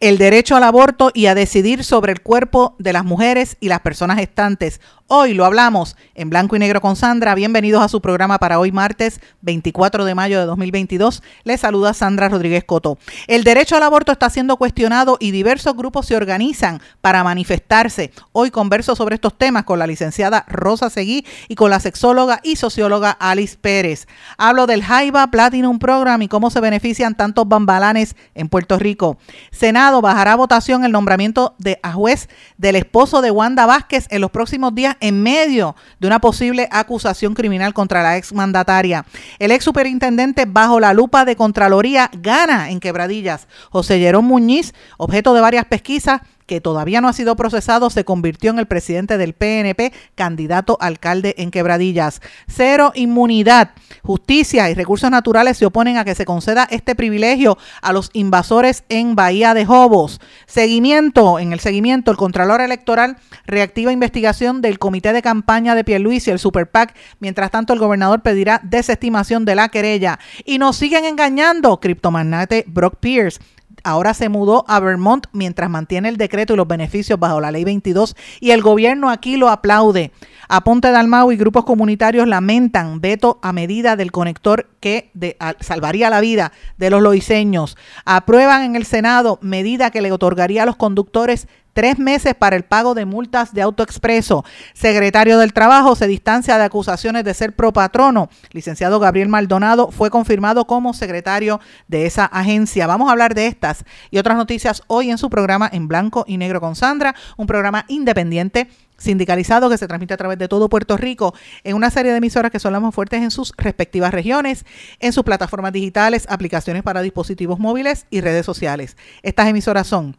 El derecho al aborto y a decidir sobre el cuerpo de las mujeres y las personas gestantes. Hoy lo hablamos en blanco y negro con Sandra. Bienvenidos a su programa para hoy martes 24 de mayo de 2022. Les saluda Sandra Rodríguez Coto. El derecho al aborto está siendo cuestionado y diversos grupos se organizan para manifestarse. Hoy converso sobre estos temas con la licenciada Rosa Seguí y con la sexóloga y socióloga Alice Pérez. Hablo del Jaiba Platinum Program y cómo se benefician tantos bambalanes en Puerto Rico. Senado bajará a votación el nombramiento de a juez del esposo de Wanda Vázquez en los próximos días en medio de una posible acusación criminal contra la exmandataria. El ex superintendente bajo la lupa de Contraloría gana en quebradillas. José Jerón Muñiz, objeto de varias pesquisas, que todavía no ha sido procesado, se convirtió en el presidente del PNP, candidato alcalde en Quebradillas. Cero inmunidad. Justicia y recursos naturales se oponen a que se conceda este privilegio a los invasores en Bahía de Jobos. Seguimiento. En el seguimiento, el Contralor Electoral reactiva investigación del Comité de Campaña de Pierluis y el Super PAC. Mientras tanto, el gobernador pedirá desestimación de la querella. Y nos siguen engañando. Criptomagnate Brock Pierce ahora se mudó a Vermont mientras mantiene el decreto y los beneficios bajo la ley 22 y el gobierno aquí lo aplaude. Aponte Dalmau y grupos comunitarios lamentan veto a medida del conector que salvaría la vida de los loiseños. Aprueban en el Senado medida que le otorgaría a los conductores tres meses para el pago de multas de autoexpreso. Secretario del Trabajo se distancia de acusaciones de ser propatrono. Licenciado Gabriel Maldonado fue confirmado como secretario de esa agencia. Vamos a hablar de estas y otras noticias hoy en su programa en blanco y negro con Sandra, un programa independiente sindicalizado que se transmite a través de todo Puerto Rico en una serie de emisoras que son las más fuertes en sus respectivas regiones, en sus plataformas digitales, aplicaciones para dispositivos móviles y redes sociales. Estas emisoras son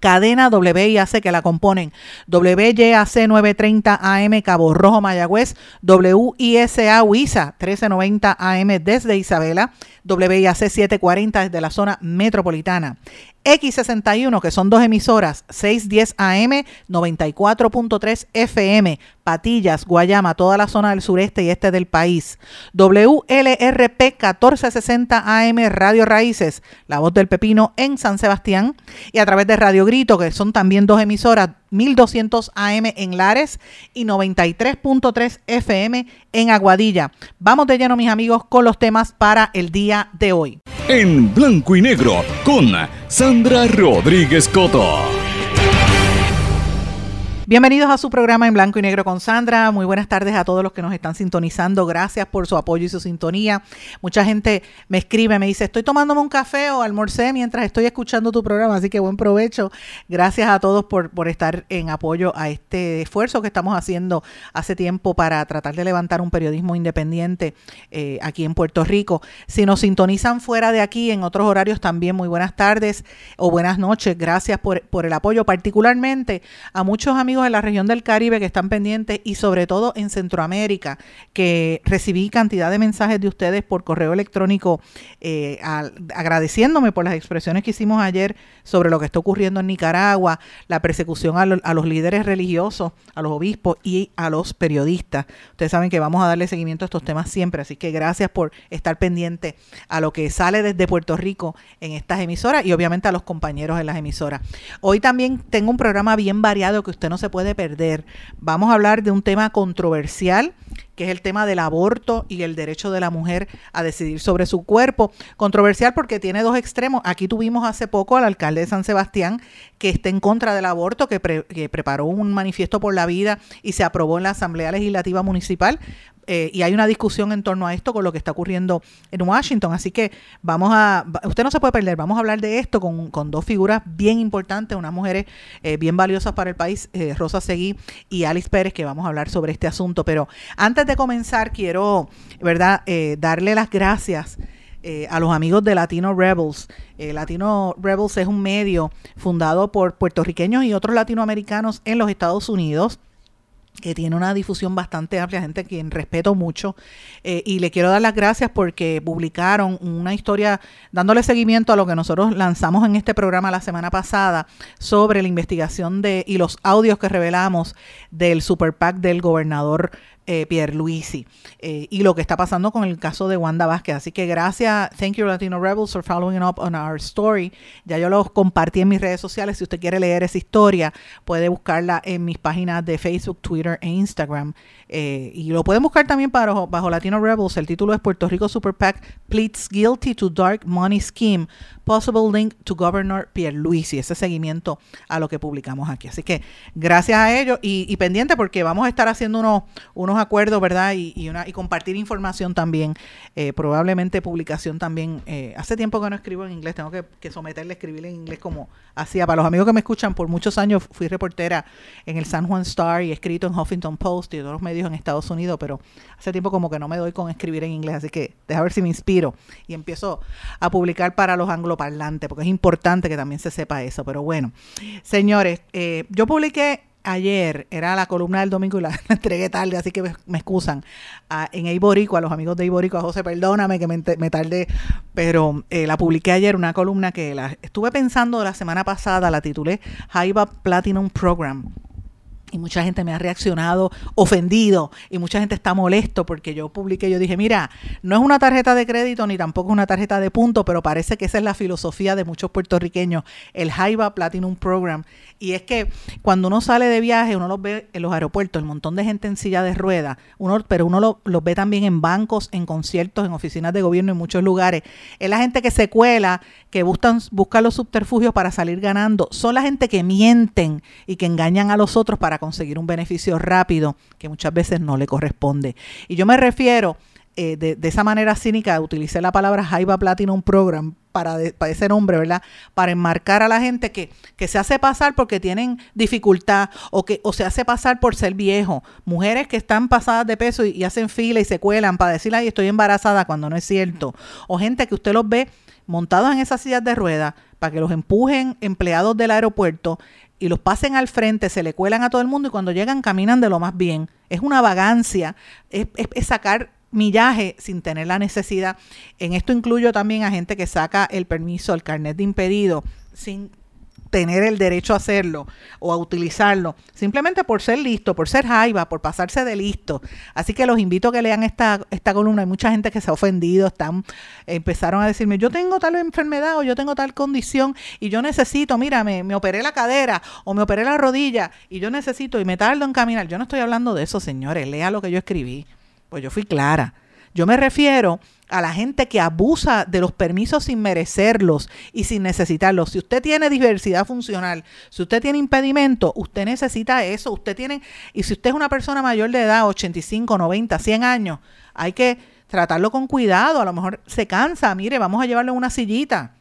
cadena WIAC que la componen. WYAC 930 AM Cabo Rojo Mayagüez, WISA WISA 1390 AM desde Isabela, WIAC 740 desde la zona metropolitana. X61, que son dos emisoras, 610 AM, 94.3 FM, Patillas, Guayama, toda la zona del sureste y este del país. WLRP 1460 AM, Radio Raíces, La Voz del Pepino en San Sebastián. Y a través de Radio Grito, que son también dos emisoras, 1200 AM en Lares y 93.3 FM en Aguadilla. Vamos de lleno, mis amigos, con los temas para el día de hoy. En blanco y negro, con Sandra Rodríguez Coto. Bienvenidos a su programa en blanco y negro con Sandra. Muy buenas tardes a todos los que nos están sintonizando. Gracias por su apoyo y su sintonía. Mucha gente me escribe, me dice, estoy tomándome un café o almorcé mientras estoy escuchando tu programa, así que buen provecho. Gracias a todos por, por estar en apoyo a este esfuerzo que estamos haciendo hace tiempo para tratar de levantar un periodismo independiente eh, aquí en Puerto Rico. Si nos sintonizan fuera de aquí en otros horarios también, muy buenas tardes o buenas noches. Gracias por, por el apoyo, particularmente a muchos amigos en la región del Caribe que están pendientes y sobre todo en Centroamérica, que recibí cantidad de mensajes de ustedes por correo electrónico eh, agradeciéndome por las expresiones que hicimos ayer sobre lo que está ocurriendo en Nicaragua, la persecución a, a los líderes religiosos, a los obispos y a los periodistas. Ustedes saben que vamos a darle seguimiento a estos temas siempre, así que gracias por estar pendiente a lo que sale desde Puerto Rico en estas emisoras y obviamente a los compañeros en las emisoras. Hoy también tengo un programa bien variado que usted no se puede perder. Vamos a hablar de un tema controversial que es el tema del aborto y el derecho de la mujer a decidir sobre su cuerpo. Controversial porque tiene dos extremos. Aquí tuvimos hace poco al alcalde de San Sebastián que está en contra del aborto, que, que preparó un manifiesto por la vida y se aprobó en la Asamblea Legislativa Municipal eh, y hay una discusión en torno a esto con lo que está ocurriendo en Washington. Así que vamos a, usted no se puede perder, vamos a hablar de esto con, con dos figuras bien importantes, unas mujeres eh, bien valiosas para el país, eh, Rosa Seguí y Alice Pérez, que vamos a hablar sobre este asunto. Pero antes de comenzar, quiero, ¿verdad?, darle las gracias. a los amigos de Latino Rebels. Latino Rebels es un medio fundado por puertorriqueños y otros latinoamericanos en los Estados Unidos que tiene una difusión bastante amplia, gente a quien respeto mucho, eh, y le quiero dar las gracias porque publicaron una historia dándole seguimiento a lo que nosotros lanzamos en este programa la semana pasada sobre la investigación de y los audios que revelamos del Super PAC del gobernador eh, Pierluisi eh, y lo que está pasando con el caso de Wanda Vázquez. Así que gracias, thank you Latino Rebels for following up on our story. Ya yo lo compartí en mis redes sociales. Si usted quiere leer esa historia, puede buscarla en mis páginas de Facebook, Twitter e Instagram. Eh, y lo pueden buscar también para, bajo Latino Rebels. El título es Puerto Rico Super PAC pleads guilty to dark money scheme, possible link to Governor Pierluisi. Ese seguimiento a lo que publicamos aquí. Así que gracias a ellos y, pendiente porque vamos a estar haciendo unos, unos acuerdos, ¿verdad? Y, una, y compartir información también. Eh, probablemente publicación también. Eh, hace tiempo que no escribo en inglés. Tengo que, que someterle a escribir en inglés como hacía. Para los amigos que me escuchan, por muchos años fui reportera en el San Juan Star y escrito en Huffington Post y otros medios en Estados Unidos, pero hace tiempo como que no me doy con escribir en inglés, así que deja ver si me inspiro y empiezo a publicar para los angloparlantes, porque es importante que también se sepa eso. Pero bueno, señores, eh, yo publiqué ayer, era la columna del domingo y la, entregué tarde, así que me, excusan, a, en Eiborico, a los amigos de Eiborico, a José, perdóname que me, me tardé, pero eh, la publiqué ayer, una columna que la estuve pensando la semana pasada, la titulé Jaiba Platinum Program y mucha gente me ha reaccionado ofendido y mucha gente está molesto porque yo publiqué, yo dije, mira, no es una tarjeta de crédito ni tampoco es una tarjeta de punto, pero parece que esa es la filosofía de muchos puertorriqueños, el Jaiba Platinum Program. Y es que cuando uno sale de viaje, uno los ve en los aeropuertos, el montón de gente en silla de ruedas, uno, pero uno los lo ve también en bancos, en conciertos, en oficinas de gobierno, en muchos lugares. Es la gente que se cuela, que buscan, busca los subterfugios para salir ganando. Son la gente que mienten y que engañan a los otros para conseguir un beneficio rápido que muchas veces no le corresponde. Y yo me refiero eh, de, esa manera cínica, utilicé la palabra Jaiba Platinum Program para, para, ese nombre, ¿verdad? Para enmarcar a la gente que, que se hace pasar porque tienen dificultad o que o se hace pasar por ser viejo. Mujeres que están pasadas de peso y, hacen fila y se cuelan para decir, ay, estoy embarazada cuando no es cierto. O gente que usted los ve montados en esas sillas de ruedas para que los empujen empleados del aeropuerto y los pasen al frente, se le cuelan a todo el mundo y cuando llegan caminan de lo más bien. Es una vagancia, es, es, sacar millaje sin tener la necesidad. En esto incluyo también a gente que saca el permiso, el carnet de impedido, sin tener el derecho a hacerlo o a utilizarlo, simplemente por ser listo, por ser jaiba, por pasarse de listo. Así que los invito a que lean esta, esta columna. Hay mucha gente que se ha ofendido, están, empezaron a decirme, yo tengo tal enfermedad o yo tengo tal condición y yo necesito, mira, me, me operé la cadera o me operé la rodilla y yo necesito y me tardo en caminar. Yo no estoy hablando de eso, señores, lea lo que yo escribí, pues yo fui clara. Yo me refiero a la gente que abusa de los permisos sin merecerlos y sin necesitarlos. Si usted tiene diversidad funcional, si usted tiene impedimento, usted necesita eso. Usted tiene, y si usted es una persona mayor de edad, 85, 90, 100 años, hay que tratarlo con cuidado. A lo mejor se cansa, mire, vamos a llevarle una sillita.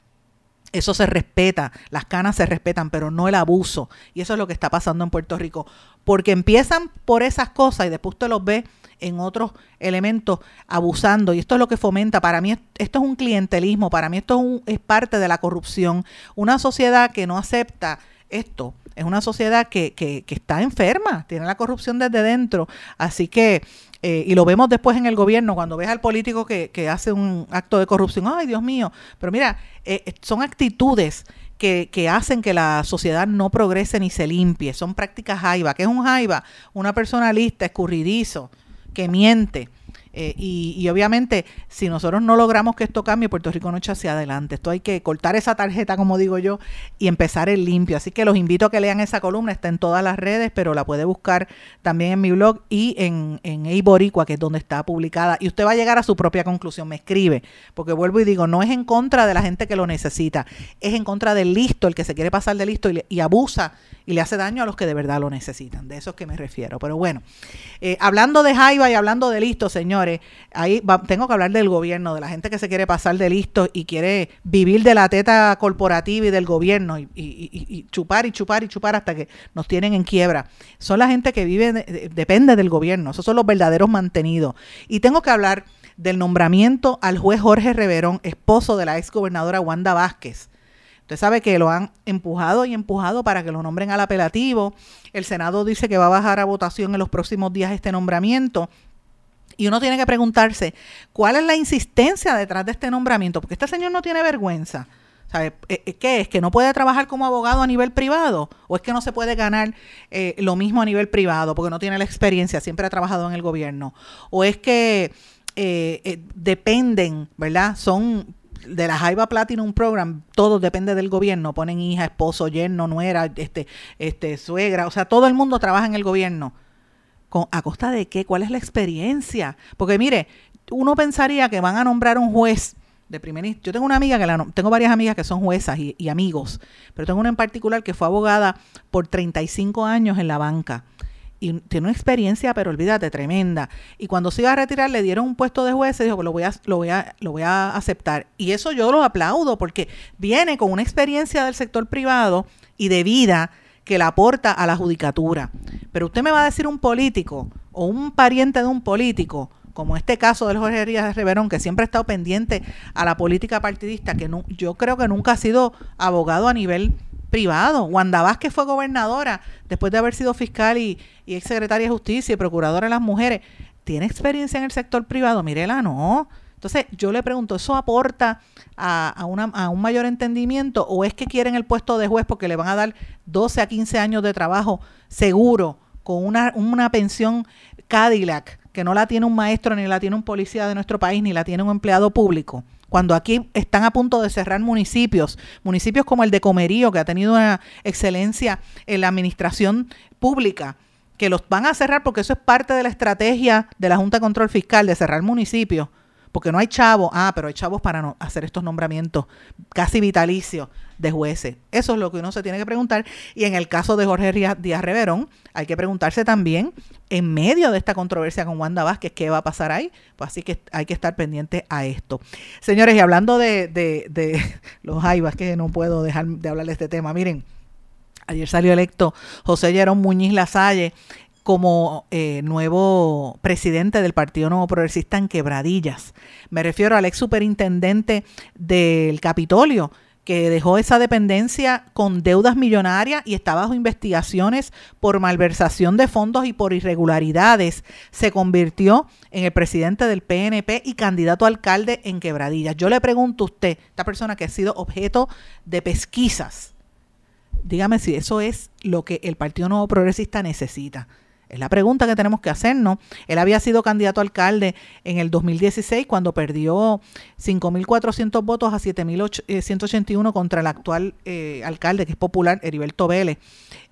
Eso se respeta, las canas se respetan, pero no el abuso. Y eso es lo que está pasando en Puerto Rico. Porque empiezan por esas cosas y después usted los ve en otros elementos abusando. Y esto es lo que fomenta. Para mí esto es un clientelismo, para mí esto es, un, es parte de la corrupción. Una sociedad que no acepta esto es una sociedad que, que, que está enferma, tiene la corrupción desde dentro. Así que eh, y lo vemos después en el gobierno, cuando ves al político que, que hace un acto de corrupción, ay Dios mío, pero mira, eh, son actitudes que, que, hacen que la sociedad no progrese ni se limpie, son prácticas jaiba. ¿Qué es un jaiba? Una persona lista, escurridizo, que miente. Eh, y, obviamente, si nosotros no logramos que esto cambie, Puerto Rico no echa hacia adelante. Esto hay que cortar esa tarjeta, como digo yo, y empezar el limpio. Así que los invito a que lean esa columna. Está en todas las redes, pero la puede buscar también en mi blog y en, en Eiboricua, que es donde está publicada. Y usted va a llegar a su propia conclusión. Me escribe, porque vuelvo y digo, no es en contra de la gente que lo necesita, es en contra del listo, el que se quiere pasar de listo y, y abusa y le hace daño a los que de verdad lo necesitan. De eso es que me refiero. Pero bueno, eh, hablando de Jaiba y hablando de listo, señores, ahí tengo que hablar del gobierno, de la gente que se quiere pasar de listo y quiere vivir de la teta corporativa y del gobierno y, chupar y chupar y chupar hasta que nos tienen en quiebra. Son la gente que vive, depende del gobierno. Esos son los verdaderos mantenidos. Y tengo que hablar del nombramiento al juez Jorge Reverón, esposo de la ex gobernadora Wanda Vázquez. Usted sabe que lo han empujado y empujado para que lo nombren al apelativo. El Senado dice que va a bajar a votación en los próximos días este nombramiento. Y uno tiene que preguntarse, ¿cuál es la insistencia detrás de este nombramiento? Porque este señor no tiene vergüenza. ¿Sabe? Eh, eh, ¿Qué es? ¿Que no puede trabajar como abogado a nivel privado? ¿O es que no se puede ganar eh, lo mismo a nivel privado porque no tiene la experiencia, siempre ha trabajado en el gobierno? ¿O es que eh, eh, dependen, ¿verdad? Son de la Jaiba Platinum Program, todo depende del gobierno, ponen hija, esposo, yerno, nuera, este, este, suegra, o sea, todo el mundo trabaja en el gobierno. ¿Con, ¿A costa de qué? ¿Cuál es la experiencia? Porque mire, uno pensaría que van a nombrar un juez de primer Yo tengo una amiga que la, tengo varias amigas que son juezas y, y amigos, pero tengo una en particular que fue abogada por 35 años en la banca y tiene una experiencia, pero olvídate, tremenda. Y cuando se iba a retirar le dieron un puesto de juez y dijo, pues lo voy a, lo voy a, lo voy a aceptar. Y eso yo lo aplaudo porque viene con una experiencia del sector privado y de vida que la aporta a la judicatura. Pero usted me va a decir un político o un pariente de un político, como este caso del Jorge Díaz Reverón, que siempre ha estado pendiente a la política partidista, que no, yo creo que nunca ha sido abogado a nivel privado. Wanda Vázquez fue gobernadora después de haber sido fiscal y, y ex secretaria de Justicia y procuradora de las mujeres. ¿Tiene experiencia en el sector privado? Mirela, no. Entonces, yo le pregunto, ¿eso aporta a, un mayor entendimiento o es que quieren el puesto de juez porque le van a dar 12 a 15 años de trabajo seguro con una, una pensión Cadillac que no la tiene un maestro, ni la tiene un policía de nuestro país, ni la tiene un empleado público? cuando aquí están a punto de cerrar municipios, municipios como el de Comerío, que ha tenido una excelencia en la administración pública, que los van a cerrar porque eso es parte de la estrategia de la Junta de Control Fiscal de cerrar municipios porque no hay chavos, ah, pero hay chavos para no hacer estos nombramientos casi vitalicios de jueces. Eso es lo que uno se tiene que preguntar. Y en el caso de Jorge Díaz Reverón, hay que preguntarse también, en medio de esta controversia con Wanda Vázquez, ¿qué va a pasar ahí? Pues así que hay que estar pendiente a esto. Señores, y hablando de, de, de los jaivas, que no puedo dejar de hablar de este tema, miren. Ayer salió electo José Llerón Muñiz Lasalle como eh, nuevo presidente del Partido Nuevo Progresista en Quebradillas. Me refiero al ex superintendente del Capitolio, que dejó esa dependencia con deudas millonarias y está bajo investigaciones por malversación de fondos y por irregularidades. Se convirtió en el presidente del PNP y candidato a alcalde en Quebradillas. Yo le pregunto a usted, esta persona que ha sido objeto de pesquisas, dígame si eso es lo que el Partido Nuevo Progresista necesita. Es la pregunta que tenemos que hacernos. Él había sido candidato a alcalde en el 2016 cuando perdió 5.400 votos a 7.181 contra el actual eh, alcalde, que es popular, Heriberto Vélez.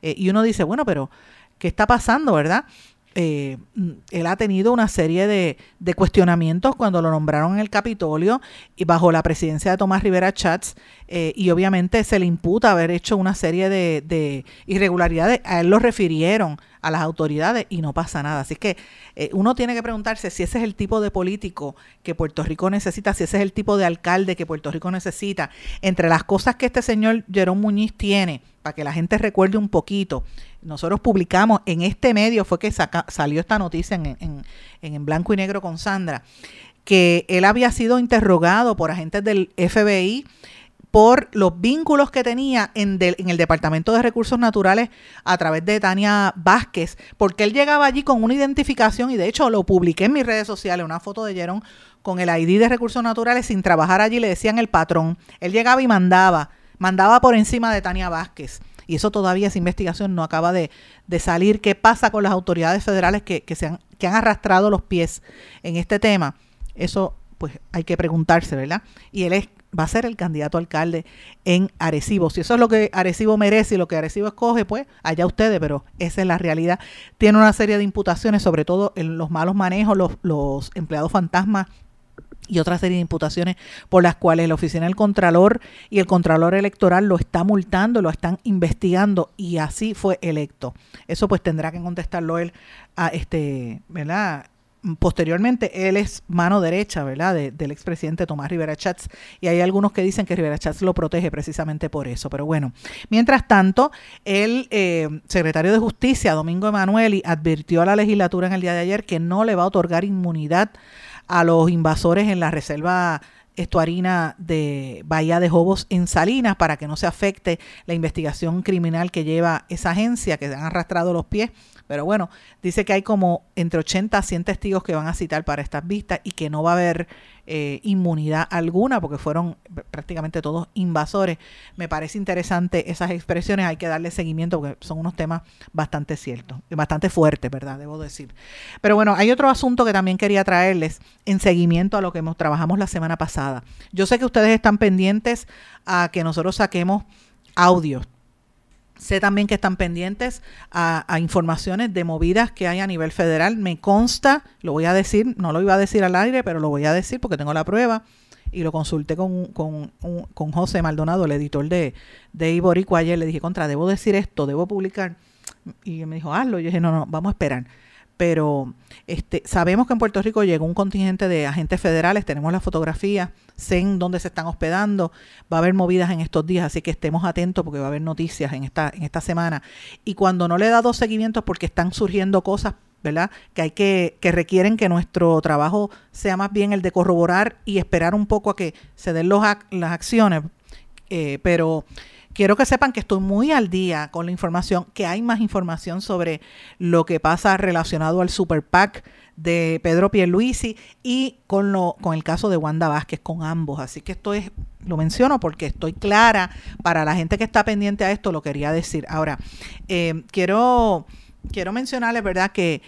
Eh, y uno dice, bueno, pero ¿qué está pasando, verdad? Eh, él ha tenido una serie de, cuestionamientos cuando lo nombraron en el Capitolio y bajo la presidencia de Tomás Rivera Chats y obviamente se le imputa haber hecho una serie de, de, irregularidades. A él lo refirieron a las autoridades y no pasa nada. Así que eh, uno tiene que preguntarse si ese es el tipo de político que Puerto Rico necesita, si ese es el tipo de alcalde que Puerto Rico necesita. Entre las cosas que este señor Jerón Muñiz tiene, para que la gente recuerde un poquito, nosotros publicamos en este medio, fue que salió esta noticia en, en, en blanco y negro con Sandra, que él había sido interrogado por agentes del FBI por los vínculos que tenía en, en, el Departamento de Recursos Naturales a través de Tania Vázquez, porque él llegaba allí con una identificación y de hecho lo publiqué en mis redes sociales, una foto de Jerón con el ID de Recursos Naturales sin trabajar allí, le decían el patrón. Él llegaba y mandaba, mandaba por encima de Tania Vázquez. Y eso todavía, esa investigación no acaba de, salir. ¿Qué pasa con las autoridades federales que, que, se han, que han arrastrado los pies en este tema? Eso pues hay que preguntarse, ¿verdad? Y él es va a ser el candidato alcalde en Arecibo. Si eso es lo que Arecibo merece y lo que Arecibo escoge, pues allá ustedes, pero esa es la realidad. Tiene una serie de imputaciones, sobre todo en los malos manejos, los, los empleados fantasmas y otra serie de imputaciones por las cuales la oficina del Contralor y el Contralor Electoral lo está multando, lo están investigando y así fue electo. Eso pues tendrá que contestarlo él a este, ¿verdad? Posteriormente él es mano derecha, ¿verdad?, del expresidente Tomás Rivera Chats, y hay algunos que dicen que Rivera Chats lo protege precisamente por eso. Pero bueno, mientras tanto, el eh, secretario de Justicia, Domingo Emanueli, advirtió a la legislatura en el día de ayer que no le va a otorgar inmunidad a los invasores en la reserva estuarina de Bahía de Jobos en Salinas para que no se afecte la investigación criminal que lleva esa agencia que han arrastrado los pies pero bueno, dice que hay como entre 80 a 100 testigos que van a citar para estas vistas y que no va a haber eh, inmunidad alguna porque fueron prácticamente todos invasores. Me parece interesante esas expresiones, hay que darle seguimiento porque son unos temas bastante ciertos, bastante fuertes, ¿verdad? Debo decir. Pero bueno, hay otro asunto que también quería traerles en seguimiento a lo que hemos, trabajamos la semana pasada. Yo sé que ustedes están pendientes a que nosotros saquemos audios Sé también que están pendientes a, informaciones de movidas que hay a nivel federal. Me consta, lo voy a decir, no lo iba a decir al aire, pero lo voy a decir porque tengo la prueba y lo consulté con, con, con José Maldonado, el editor de, de Iborico ayer. Le dije, contra, debo decir esto, debo publicar. Y me dijo, hazlo. Yo dije, no, no, vamos a esperar pero este, sabemos que en Puerto Rico llegó un contingente de agentes federales, tenemos la fotografía, sé en dónde se están hospedando, va a haber movidas en estos días, así que estemos atentos porque va a haber noticias en esta, en esta semana. Y cuando no le he dado seguimientos porque están surgiendo cosas, ¿verdad? Que hay que, que requieren que nuestro trabajo sea más bien el de corroborar y esperar un poco a que se den los, las acciones, eh, pero quiero que sepan que estoy muy al día con la información, que hay más información sobre lo que pasa relacionado al Super PAC de Pedro Pierluisi y con lo con el caso de Wanda Vázquez con ambos, así que esto es lo menciono porque estoy clara para la gente que está pendiente a esto lo quería decir. Ahora, eh, quiero quiero mencionarles, ¿verdad?, que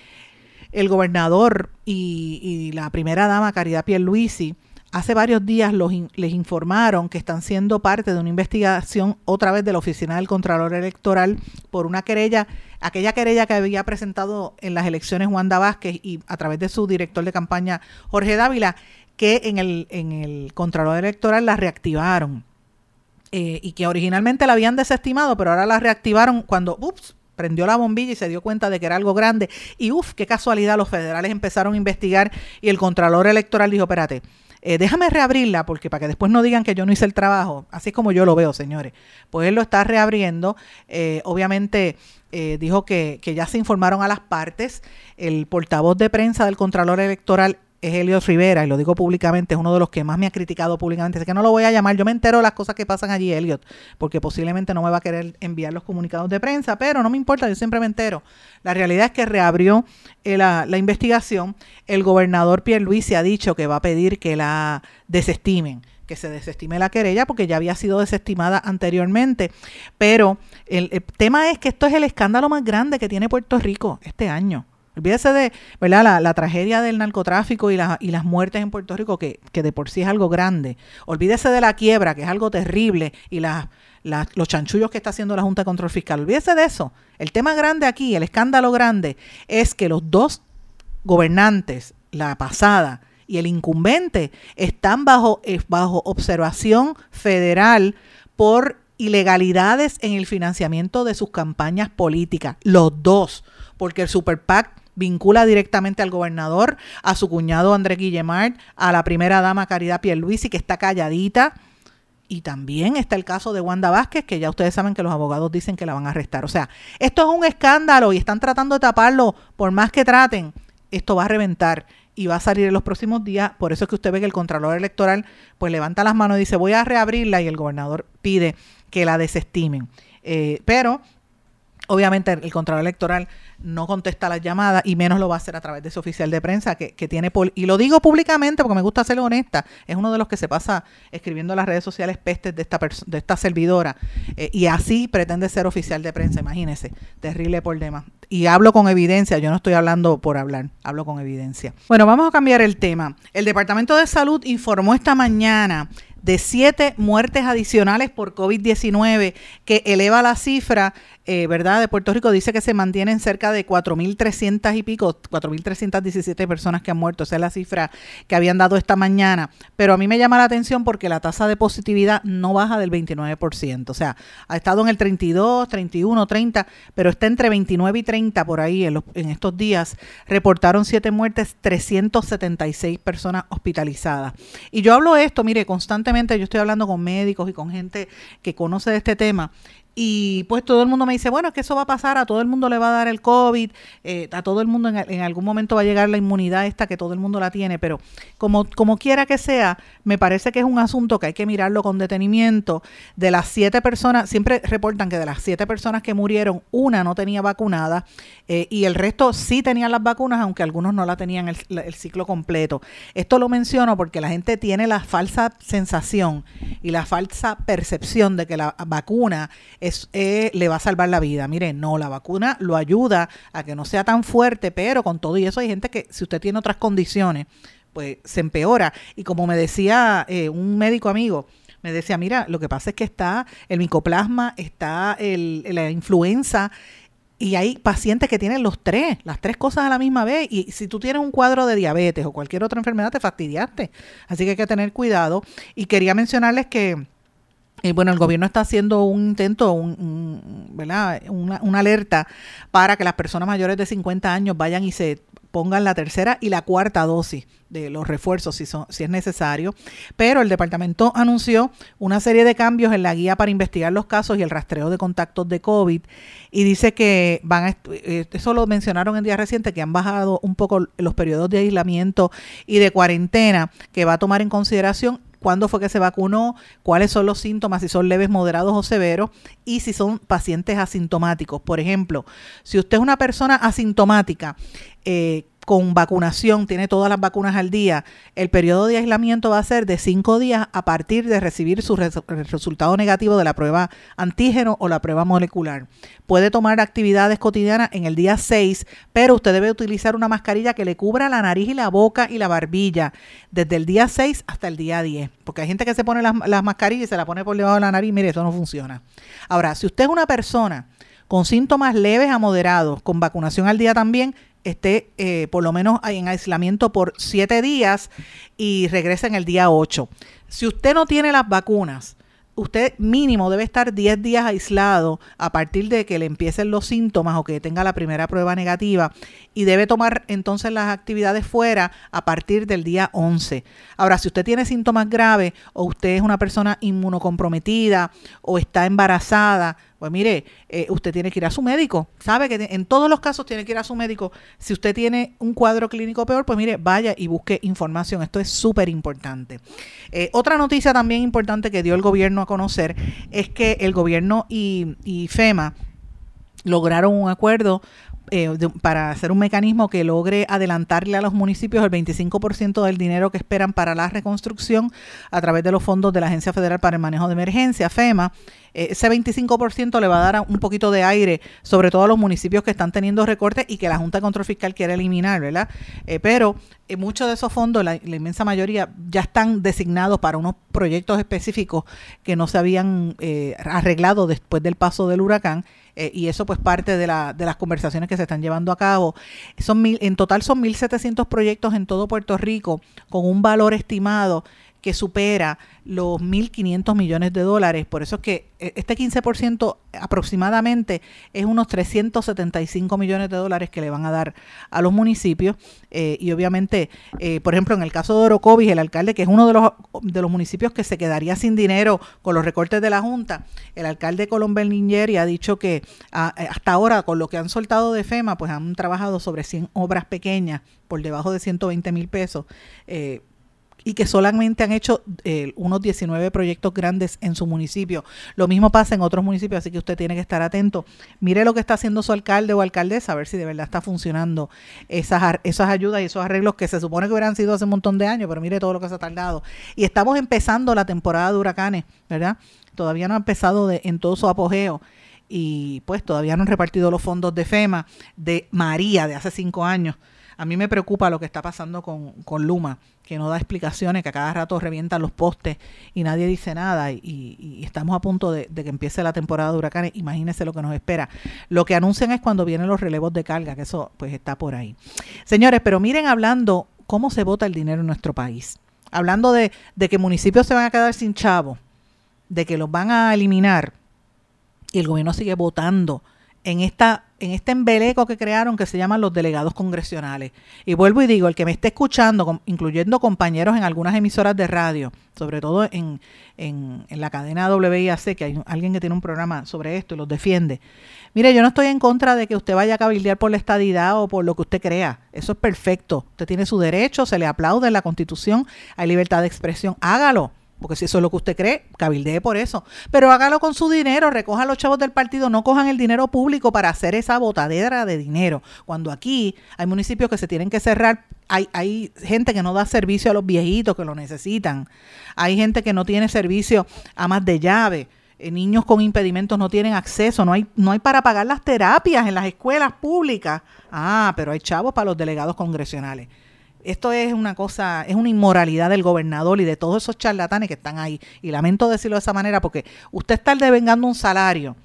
el gobernador y, y la primera dama Caridad Pierluisi Hace varios días los les informaron que están siendo parte de una investigación otra vez de la Oficina del Contralor Electoral por una querella, aquella querella que había presentado en las elecciones Wanda Vázquez y a través de su director de campaña Jorge Dávila, que en el, en el Contralor Electoral la reactivaron. Eh, y que originalmente la habían desestimado, pero ahora la reactivaron cuando, ups, prendió la bombilla y se dio cuenta de que era algo grande. Y uff, qué casualidad, los federales empezaron a investigar y el Contralor Electoral dijo, espérate, eh, déjame reabrirla porque para que después no digan que yo no hice el trabajo, así es como yo lo veo, señores. Pues él lo está reabriendo. Eh, obviamente eh, dijo que, que ya se informaron a las partes. El portavoz de prensa del Contralor Electoral es Helios Rivera, y lo digo públicamente, es uno de los que más me ha criticado públicamente. Así que no lo voy a llamar, yo me entero de las cosas que pasan allí, Elliot, porque posiblemente no me va a querer enviar los comunicados de prensa, pero no me importa, yo siempre me entero. La realidad es que reabrió eh, la, la, investigación. El gobernador Pierre Luis se ha dicho que va a pedir que la desestimen que se desestime la querella porque ya había sido desestimada anteriormente. Pero el, el tema es que esto es el escándalo más grande que tiene Puerto Rico este año. Olvídese de ¿verdad? La, tragedia del narcotráfico y, y las muertes en Puerto Rico, que, de por sí es algo grande. Olvídese de la quiebra, que es algo terrible, y las, los chanchullos que está haciendo la Junta de Control Fiscal. Olvídese de eso. El tema grande aquí, el escándalo grande, es que los dos gobernantes, la pasada y el incumbente, están bajo, eh, bajo observación federal por ilegalidades en el financiamiento de sus campañas políticas. Los dos. Porque el Super PAC vincula directamente al gobernador, a su cuñado Andrés Guillemard, a la primera dama Caridad Pierluisi, que está calladita. Y también está el caso de Wanda Vázquez, que ya ustedes saben que los abogados dicen que la van a arrestar. O sea, esto es un escándalo y están tratando de taparlo. Por más que traten, esto va a reventar y va a salir en los próximos días. Por eso es que usted ve que el Contralor Electoral pues levanta las manos y dice voy a reabrirla y el gobernador pide que la desestimen. Eh, pero Obviamente el Contralor Electoral no contesta las llamadas y menos lo va a hacer a través de su oficial de prensa que, tiene, y lo digo públicamente porque me gusta ser honesta, es uno de los que se pasa escribiendo en las redes sociales pestes de esta, de esta servidora eh, y así pretende ser oficial de prensa, imagínese, terrible por demás. Y hablo con evidencia, yo no estoy hablando por hablar, hablo con evidencia. Bueno, vamos a cambiar el tema. El Departamento de Salud informó esta mañana de siete muertes adicionales por COVID-19, que eleva la cifra eh, ¿verdad? De Puerto Rico dice que se mantienen cerca de 4.300 y pico, 4.317 personas que han muerto. Esa es la cifra que habían dado esta mañana. Pero a mí me llama la atención porque la tasa de positividad no baja del 29%. O sea, ha estado en el 32, 31, 30, pero está entre 29 y 30 por ahí en, estos días. Reportaron siete muertes, 376 personas hospitalizadas. Y yo hablo esto, mire, constantemente yo estoy hablando con médicos y con gente que conoce de este tema y pues todo el mundo me dice, bueno, es que eso va a pasar, a todo el mundo le va a dar el COVID, eh, a todo el mundo en, algún momento va a llegar la inmunidad esta que todo el mundo la tiene, pero como, como quiera que sea, me parece que es un asunto que hay que mirarlo con detenimiento. De las siete personas, siempre reportan que de las siete personas que murieron, una no tenía vacunada eh, y el resto sí tenían las vacunas, aunque algunos no la tenían el, el ciclo completo. Esto lo menciono porque la gente tiene la falsa sensación y la falsa percepción de que la vacuna eh, le va a salvar la vida. Mire, no, la vacuna lo ayuda a que no sea tan fuerte, pero con todo y eso hay gente que si usted tiene otras condiciones, pues se empeora. Y como me decía eh, un médico amigo, me decía, mira, lo que pasa es que está el micoplasma, está el, la influenza, y hay pacientes que tienen los tres, las tres cosas a la misma vez. Y si tú tienes un cuadro de diabetes o cualquier otra enfermedad, te fastidiaste. Así que hay que tener cuidado. Y quería mencionarles que y bueno, el gobierno está haciendo un intento, un, ¿verdad? Una, una, alerta para que las personas mayores de 50 años vayan y se pongan la tercera y la cuarta dosis de los refuerzos si, son, si es necesario. Pero el departamento anunció una serie de cambios en la guía para investigar los casos y el rastreo de contactos de COVID y dice que van a, eh, eso lo mencionaron en días recientes, que han bajado un poco los periodos de aislamiento y de cuarentena que va a tomar en consideración cuándo fue que se vacunó, cuáles son los síntomas, si son leves, moderados o severos, y si son pacientes asintomáticos. Por ejemplo, si usted es una persona asintomática, eh, con vacunación, tiene todas las vacunas al día, el periodo de aislamiento va a ser de cinco días a partir de recibir su resultado negativo de la prueba antígeno o la prueba molecular. Puede tomar actividades cotidianas en el día 6, pero usted debe utilizar una mascarilla que le cubra la nariz y la boca y la barbilla desde el día 6 hasta el día 10. Porque hay gente que se pone las, las mascarillas y se la pone por debajo de la nariz. Mire, eso no funciona. Ahora, si usted es una persona con síntomas leves a moderados, con vacunación al día también, esté eh, por lo menos en aislamiento por siete días y regrese en el día 8. Si usted no tiene las vacunas, usted mínimo debe estar 10 días aislado a partir de que le empiecen los síntomas o que tenga la primera prueba negativa y debe tomar entonces las actividades fuera a partir del día 11. Ahora, si usted tiene síntomas graves o usted es una persona inmunocomprometida o está embarazada, pues mire, eh, usted tiene que ir a su médico. Sabe que en todos los casos tiene que ir a su médico. Si usted tiene un cuadro clínico peor, pues mire, vaya y busque información. Esto es súper importante. Eh, otra noticia también importante que dio el gobierno a conocer es que el gobierno y, y FEMA lograron un acuerdo eh, para hacer un mecanismo que logre adelantarle a los municipios el 25% del dinero que esperan para la reconstrucción a través de los fondos de la Agencia Federal para el Manejo de Emergencia, FEMA. Eh, ese 25% le va a dar un poquito de aire, sobre todo a los municipios que están teniendo recortes y que la Junta de Control Fiscal quiere eliminar, ¿verdad? Eh, pero muchos de esos fondos, la, inmensa mayoría, ya están designados para unos proyectos específicos que no se habían arreglado después del paso del huracán eh, y eso pues parte de, la, de las conversaciones que se están llevando a cabo. Son mil, en total son 1.700 proyectos en todo Puerto Rico con un valor estimado que supera los 1.500 millones de dólares. Por eso es que eh, este 15% aproximadamente es unos 375 millones de dólares que le van a dar a los municipios. Eh, y obviamente, eh, por ejemplo, en el caso de Orocovis, el alcalde, que es uno de los, de los municipios que se quedaría sin dinero con los recortes de la Junta, el alcalde Colombel Niñeri ha dicho que hasta ahora, con lo que han soltado de FEMA, pues han trabajado sobre 100 obras pequeñas por debajo de 120 mil pesos y que solamente han hecho eh, unos 19 proyectos grandes en su municipio. Lo mismo pasa en otros municipios, así que usted tiene que estar atento. Mire lo que está haciendo su alcalde o alcaldesa, a ver si de verdad está funcionando esas, esas ayudas y esos arreglos que se supone que hubieran sido hace un montón de años, pero mire todo lo que se ha tardado. Y estamos empezando la temporada de huracanes, ¿verdad? Todavía no ha empezado en todo su apogeo y pues todavía no han repartido los fondos de FEMA de María de hace cinco años A mí me preocupa lo que está pasando con, con Luma, que no da explicaciones, que a cada rato revientan los postes y nadie dice nada y, estamos a punto de, que empiece la temporada de huracanes. Imagínense lo que nos espera. Lo que anuncian es cuando vienen los relevos de carga, que eso pues está por ahí. Señores, pero miren hablando cómo se vota el dinero en nuestro país. Hablando de, de que municipios se van a quedar sin chavo, de que los van a eliminar y el gobierno sigue votando en esta en este embeleco que crearon que se llaman los delegados congresionales. Y vuelvo y digo, el que me esté escuchando, incluyendo compañeros en algunas emisoras de radio, sobre todo en, en, la cadena WIAC, que hay alguien que tiene un programa sobre esto y los defiende. Mire, yo no estoy en contra de que usted vaya a cabildear por la estadidad o por lo que usted crea. Eso es perfecto. Usted tiene su derecho, se le aplaude en la Constitución, hay libertad de expresión. Hágalo porque si eso es lo que usted cree, cabildee por eso. Pero hágalo con su dinero, recoja los chavos del partido, no cojan el dinero público para hacer esa botadera de dinero. Cuando aquí hay municipios que se tienen que cerrar, hay, hay gente que no da servicio a los viejitos que lo necesitan, hay gente que no tiene servicio a más de llave. Eh, niños con impedimentos no tienen acceso, no hay, no hay para pagar las terapias en las escuelas públicas. Ah, pero hay chavos para los delegados congresionales. Esto es una cosa, es una inmoralidad del gobernador y de todos esos charlatanes que están ahí. Y lamento decirlo de esa manera porque usted está devengando un salario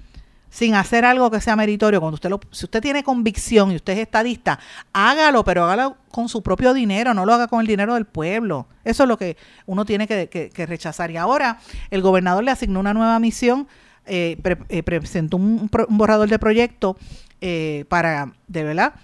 sin hacer algo que sea meritorio, cuando usted lo, si usted tiene convicción y usted es estadista, hágalo, pero hágalo con su propio dinero, no lo haga con el dinero del pueblo. Eso es lo que uno tiene que, rechazar. Y ahora el gobernador le asignó una nueva misión, eh, eh, presentó un, borrador de proyecto eh, para, de verdad,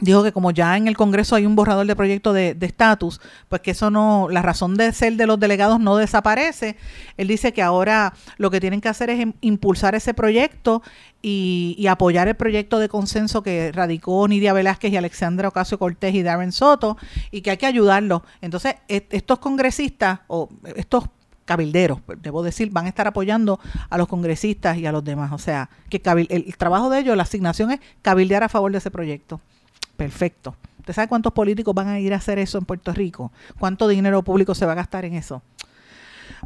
dijo que como ya en el Congreso hay un borrador de proyecto de estatus, pues que eso no, la razón de ser de los delegados no desaparece. Él dice que ahora lo que tienen que hacer es impulsar ese proyecto y, apoyar el proyecto de consenso que radicó Nidia Velázquez y Alexandra Ocasio Cortés y Darren Soto y que hay que ayudarlo. Entonces, estos congresistas o estos cabilderos, debo decir, van a estar apoyando a los congresistas y a los demás. O sea, que el trabajo de ellos, la asignación es cabildear a favor de ese proyecto. Perfecto. ¿Usted sabe cuántos políticos van a ir a hacer eso en Puerto Rico? ¿Cuánto dinero público se va a gastar en eso?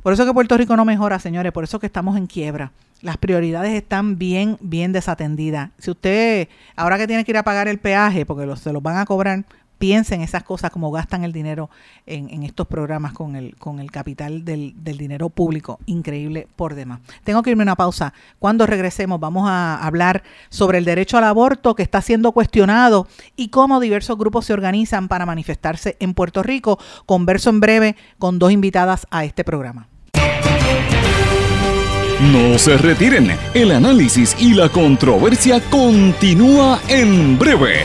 Por eso que Puerto Rico no mejora, señores, por eso que estamos en quiebra. Las prioridades están bien, bien desatendidas. Si usted, ahora que tiene que ir a pagar el peaje, porque se los van a cobrar, piensen esas cosas, como gastan el dinero en, estos programas con el, con el capital del, del, dinero público, increíble por demás. Tengo que irme a una pausa. Cuando regresemos vamos a hablar sobre el derecho al aborto que está siendo cuestionado y cómo diversos grupos se organizan para manifestarse en Puerto Rico. Converso en breve con dos invitadas a este programa. No se retiren, el análisis y la controversia continúa en breve,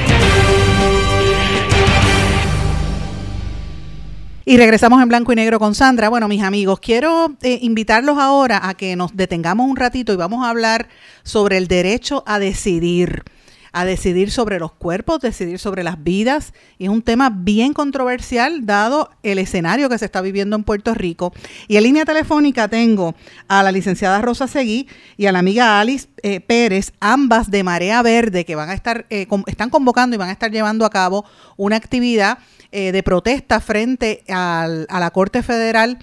Y regresamos en blanco y negro con Sandra. Bueno, mis amigos, quiero eh, invitarlos ahora a que nos detengamos un ratito y vamos a hablar sobre el derecho a decidir, a decidir sobre los cuerpos, decidir sobre las vidas. Y es un tema bien controversial dado el escenario que se está viviendo en Puerto Rico. Y en línea telefónica tengo a la licenciada Rosa Seguí y a la amiga Alice eh, Pérez, ambas de Marea Verde, que van a estar, eh, están convocando y van a estar llevando a cabo una actividad eh, de protesta frente a la Corte Federal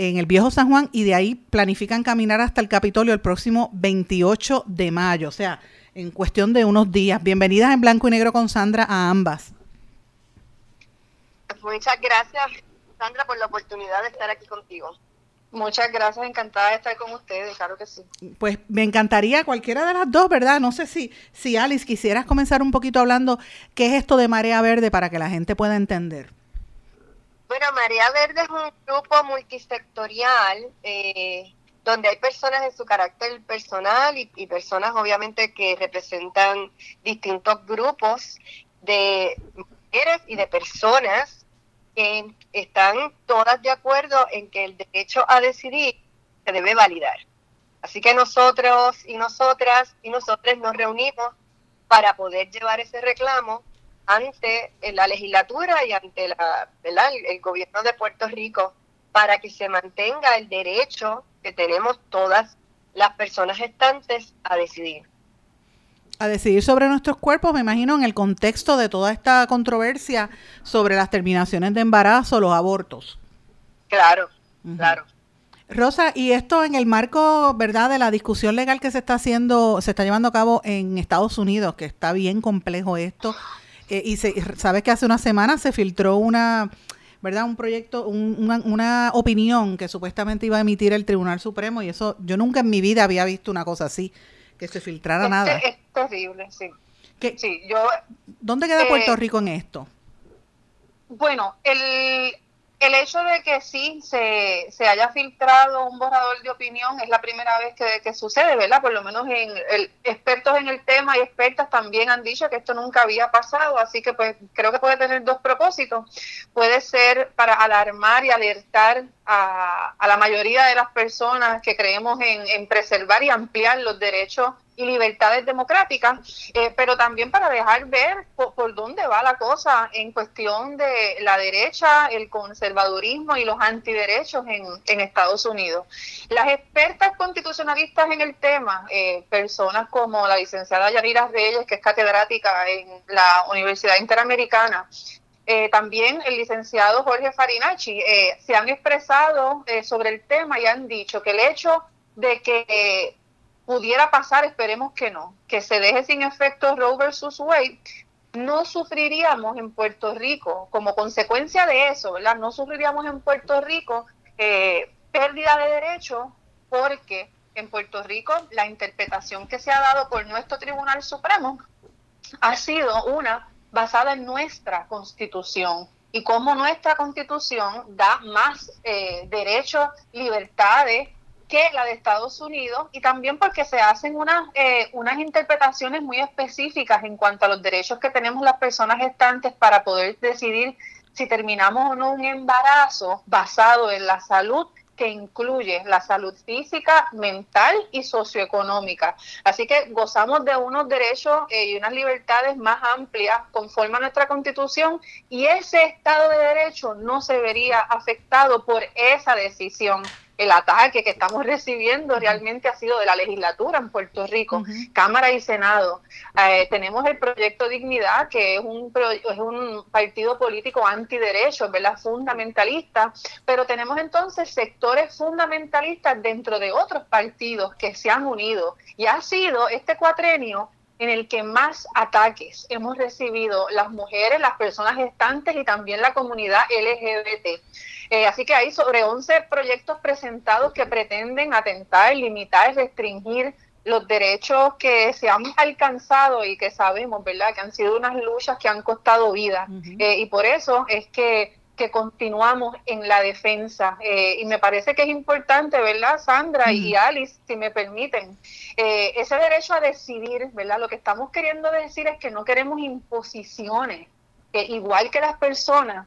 en el Viejo San Juan y de ahí planifican caminar hasta el Capitolio el próximo 28 de mayo, o sea, en cuestión de unos días. Bienvenidas en blanco y negro con Sandra a ambas. Muchas gracias, Sandra, por la oportunidad de estar aquí contigo. Muchas gracias, encantada de estar con ustedes, claro que sí. Pues me encantaría cualquiera de las dos, ¿verdad? No sé si, si Alice quisieras comenzar un poquito hablando qué es esto de Marea Verde para que la gente pueda entender. Bueno, Marea Verde es un grupo multisectorial eh, donde hay personas en su carácter personal y, personas obviamente que representan distintos grupos de mujeres y de personas que están todas de acuerdo en que el derecho a decidir se debe validar. Así que nosotros y nosotras y nosotros nos reunimos para poder llevar ese reclamo ante la legislatura y ante el gobierno de Puerto Rico para que se mantenga el derecho que tenemos todas las personas gestantes a decidir. a decidir sobre nuestros cuerpos, me imagino, en el contexto de toda esta controversia sobre las terminaciones de embarazo, los abortos. Claro, claro. Rosa, y esto en el marco, ¿verdad?, de la discusión legal que se está haciendo, se está llevando a cabo en Estados Unidos, que está bien complejo esto. Eh, y se, sabes que hace una semana se filtró una, ¿verdad? Un proyecto, una, una, opinión que supuestamente iba a emitir el Tribunal Supremo y eso, yo nunca en mi vida había visto una cosa así, que se filtrara nada. Es terrible, sí. sí yo, ¿Dónde queda Puerto eh, Rico en esto? Bueno, el, el hecho de que sí se, se, haya filtrado un borrador de opinión es la primera vez que, sucede, ¿verdad? Por lo menos en el, expertos en el tema y expertas también han dicho que esto nunca había pasado, así que pues creo que puede tener dos propósitos. Puede ser para alarmar y alertar a, a la mayoría de las personas que creemos en, en preservar y ampliar los derechos y libertades democráticas, eh, pero también para dejar ver por, dónde va la cosa en cuestión de la derecha, el conservadurismo y los antiderechos en, en Estados Unidos. Las expertas constitucionalistas en el tema, eh, personas como la licenciada Yanira Reyes, que es catedrática en la Universidad Interamericana, eh, también el licenciado Jorge Farinacci, se han expresado sobre el tema y han dicho que el hecho de que pudiera pasar, esperemos que no, que se deje sin efecto Roe versus Wade, no sufriríamos en Puerto Rico, como consecuencia de eso, ¿verdad? No sufriríamos en Puerto Rico eh, pérdida de derechos porque en Puerto Rico la interpretación que se ha dado por nuestro Tribunal Supremo ha sido una basada en nuestra constitución y como nuestra constitución da más eh, derechos, libertades, que la de Estados Unidos y también porque se hacen unas, eh, unas interpretaciones muy específicas en cuanto a los derechos que tenemos las personas gestantes para poder decidir si terminamos o no un embarazo basado en la salud que incluye la salud física, mental y socioeconómica. Así que gozamos de unos derechos eh, y unas libertades más amplias conforme a nuestra constitución y ese Estado de Derecho no se vería afectado por esa decisión el ataque que estamos recibiendo realmente ha sido de la legislatura en Puerto Rico, Cámara y Senado. Eh, tenemos el proyecto Dignidad, que es un, es un partido político antiderecho, ¿verdad? Fundamentalista, pero tenemos entonces sectores fundamentalistas dentro de otros partidos que se han unido y ha sido este cuatrenio en el que más ataques hemos recibido las mujeres, las personas gestantes y también la comunidad LGBT. Eh, así que hay sobre 11 proyectos presentados que pretenden atentar, limitar, restringir los derechos que se han alcanzado y que sabemos, ¿verdad?, que han sido unas luchas que han costado vida. Eh, y por eso es que, que continuamos en la defensa. Eh, y me parece que es importante, ¿verdad, Sandra y Alice, si me permiten, ese derecho a decidir, ¿verdad? Lo que estamos queriendo decir es que no queremos imposiciones, que igual que las personas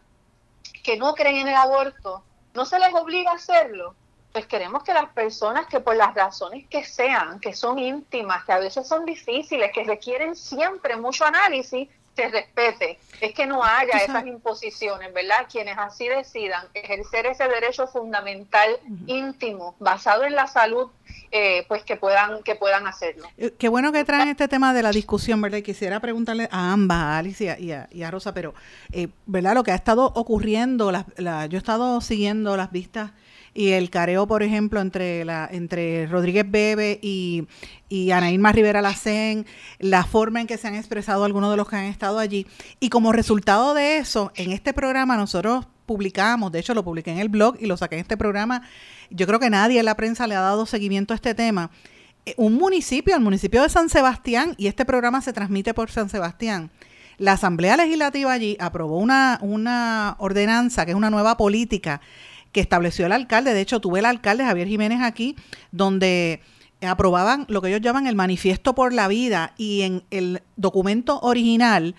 que no creen en el aborto, no se les obliga a hacerlo, pues queremos que las personas que por las razones que sean, que son íntimas, que a veces son difíciles, que requieren siempre mucho análisis, se respete, es que no haya esas imposiciones, ¿verdad? Quienes así decidan ejercer ese derecho fundamental íntimo, basado en la salud, eh, pues que puedan que puedan hacerlo. Eh, qué bueno que traen este tema de la discusión, ¿verdad? Y quisiera preguntarle a ambas, a Alicia y a, y a Rosa, pero, eh, ¿verdad? Lo que ha estado ocurriendo, la, yo he estado siguiendo las vistas y el careo, por ejemplo, entre la entre Rodríguez Bebe y, y Ana Rivera Lacén, la forma en que se han expresado algunos de los que han estado allí. Y como resultado de eso, en este programa nosotros publicamos, de hecho lo publiqué en el blog y lo saqué en este programa, yo creo que nadie en la prensa le ha dado seguimiento a este tema. Eh, un municipio, el municipio de San Sebastián, y este programa se transmite por San Sebastián, la Asamblea Legislativa allí aprobó una, una ordenanza, que es una nueva política que estableció el alcalde. De hecho, tuve el alcalde Javier Jiménez aquí, donde aprobaban lo que ellos llaman el manifiesto por la vida y en el documento original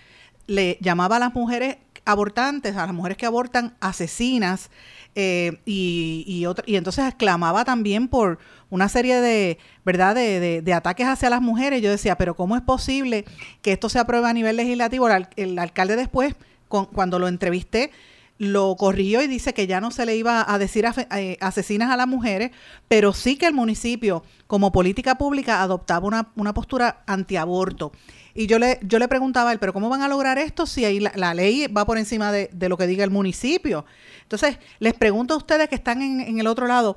le llamaba a las mujeres abortantes, a las mujeres que abortan, asesinas, eh, y, y, y entonces exclamaba también por una serie de, ¿verdad?, de, de, ataques hacia las mujeres. Yo decía, pero ¿cómo es posible que esto se apruebe a nivel legislativo? El, alcalde después, cuando lo entrevisté, lo corrigió y dice que ya no se le iba a decir eh, asesinas a las mujeres, pero sí que el municipio, como política pública, adoptaba una, una postura antiaborto. Y yo le, yo le preguntaba a él, pero ¿cómo van a lograr esto si ahí la, ley va por encima de, lo que diga el municipio? Entonces, les pregunto a ustedes que están en, el otro lado,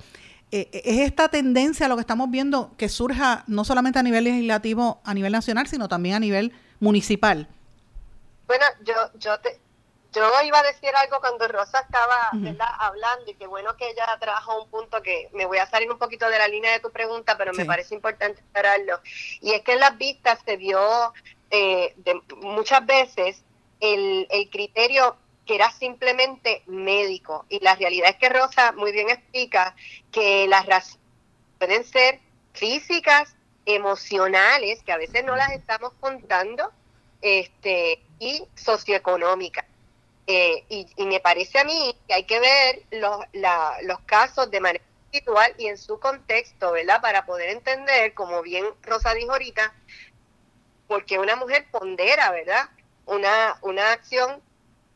eh, ¿es esta tendencia lo que estamos viendo que surja no solamente a nivel legislativo, a nivel nacional, sino también a nivel municipal? Bueno, yo, yo te, yo iba a decir algo cuando Rosa estaba hablando y qué bueno que ella trabajó un punto que me voy a salir un poquito de la línea de tu pregunta, pero me parece importante esperarlo. Y es que en las vistas se vio eh, de, muchas veces el, el criterio que era simplemente médico. Y la realidad es que Rosa muy bien explica que las razones pueden ser físicas, emocionales, que a veces no las estamos contando, este, y socioeconómicas. Eh, y, me parece a mí que hay que ver los, los casos de manera individual y en su contexto, ¿verdad? Para poder entender, como bien Rosa dijo ahorita, porque una mujer pondera, ¿verdad? Una, una acción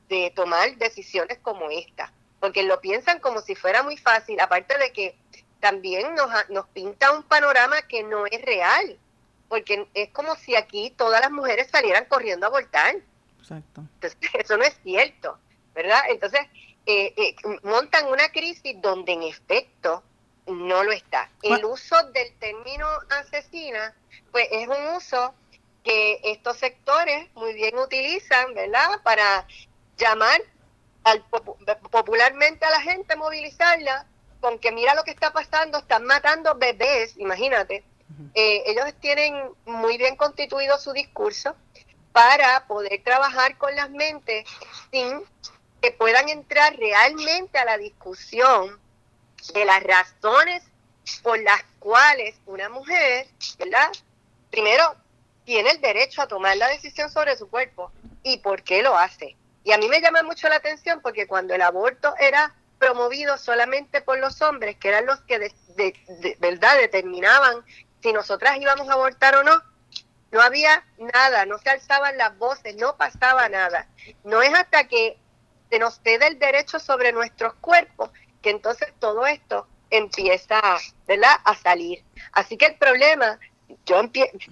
de tomar decisiones como esta, porque lo piensan como si fuera muy fácil, aparte de que también nos, nos pinta un panorama que no es real, porque es como si aquí todas las mujeres salieran corriendo a abortar Exacto. Entonces, eso no es cierto, ¿verdad? Entonces, eh, eh, montan una crisis donde en efecto no lo está. El uso del término asesina, pues es un uso que estos sectores muy bien utilizan, ¿verdad? Para llamar al, popularmente a la gente, movilizarla, con que mira lo que está pasando, están matando bebés, imagínate. Eh, ellos tienen muy bien constituido su discurso, para poder trabajar con las mentes sin que puedan entrar realmente a la discusión de las razones por las cuales una mujer, ¿verdad? Primero, tiene el derecho a tomar la decisión sobre su cuerpo y por qué lo hace. Y a mí me llama mucho la atención porque cuando el aborto era promovido solamente por los hombres, que eran los que de verdad determinaban si nosotras íbamos a abortar o no, no había nada, no se alzaban las voces, no pasaba nada. No es hasta que se nos dé el derecho sobre nuestros cuerpos que entonces todo esto empieza ¿verdad? a salir. Así que el problema, yo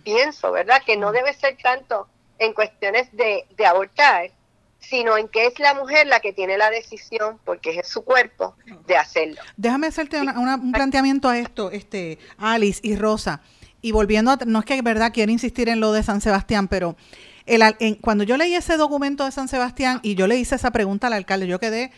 pienso, ¿verdad?, que no debe ser tanto en cuestiones de, de abortar, sino en que es la mujer la que tiene la decisión, porque es su cuerpo, de hacerlo. Déjame hacerte un planteamiento a esto, este Alice y Rosa y volviendo a, no es que verdad quiero insistir en lo de San Sebastián, pero cuando yo leí ese documento de San Sebastián y yo le hice esa pregunta al alcalde, yo quedé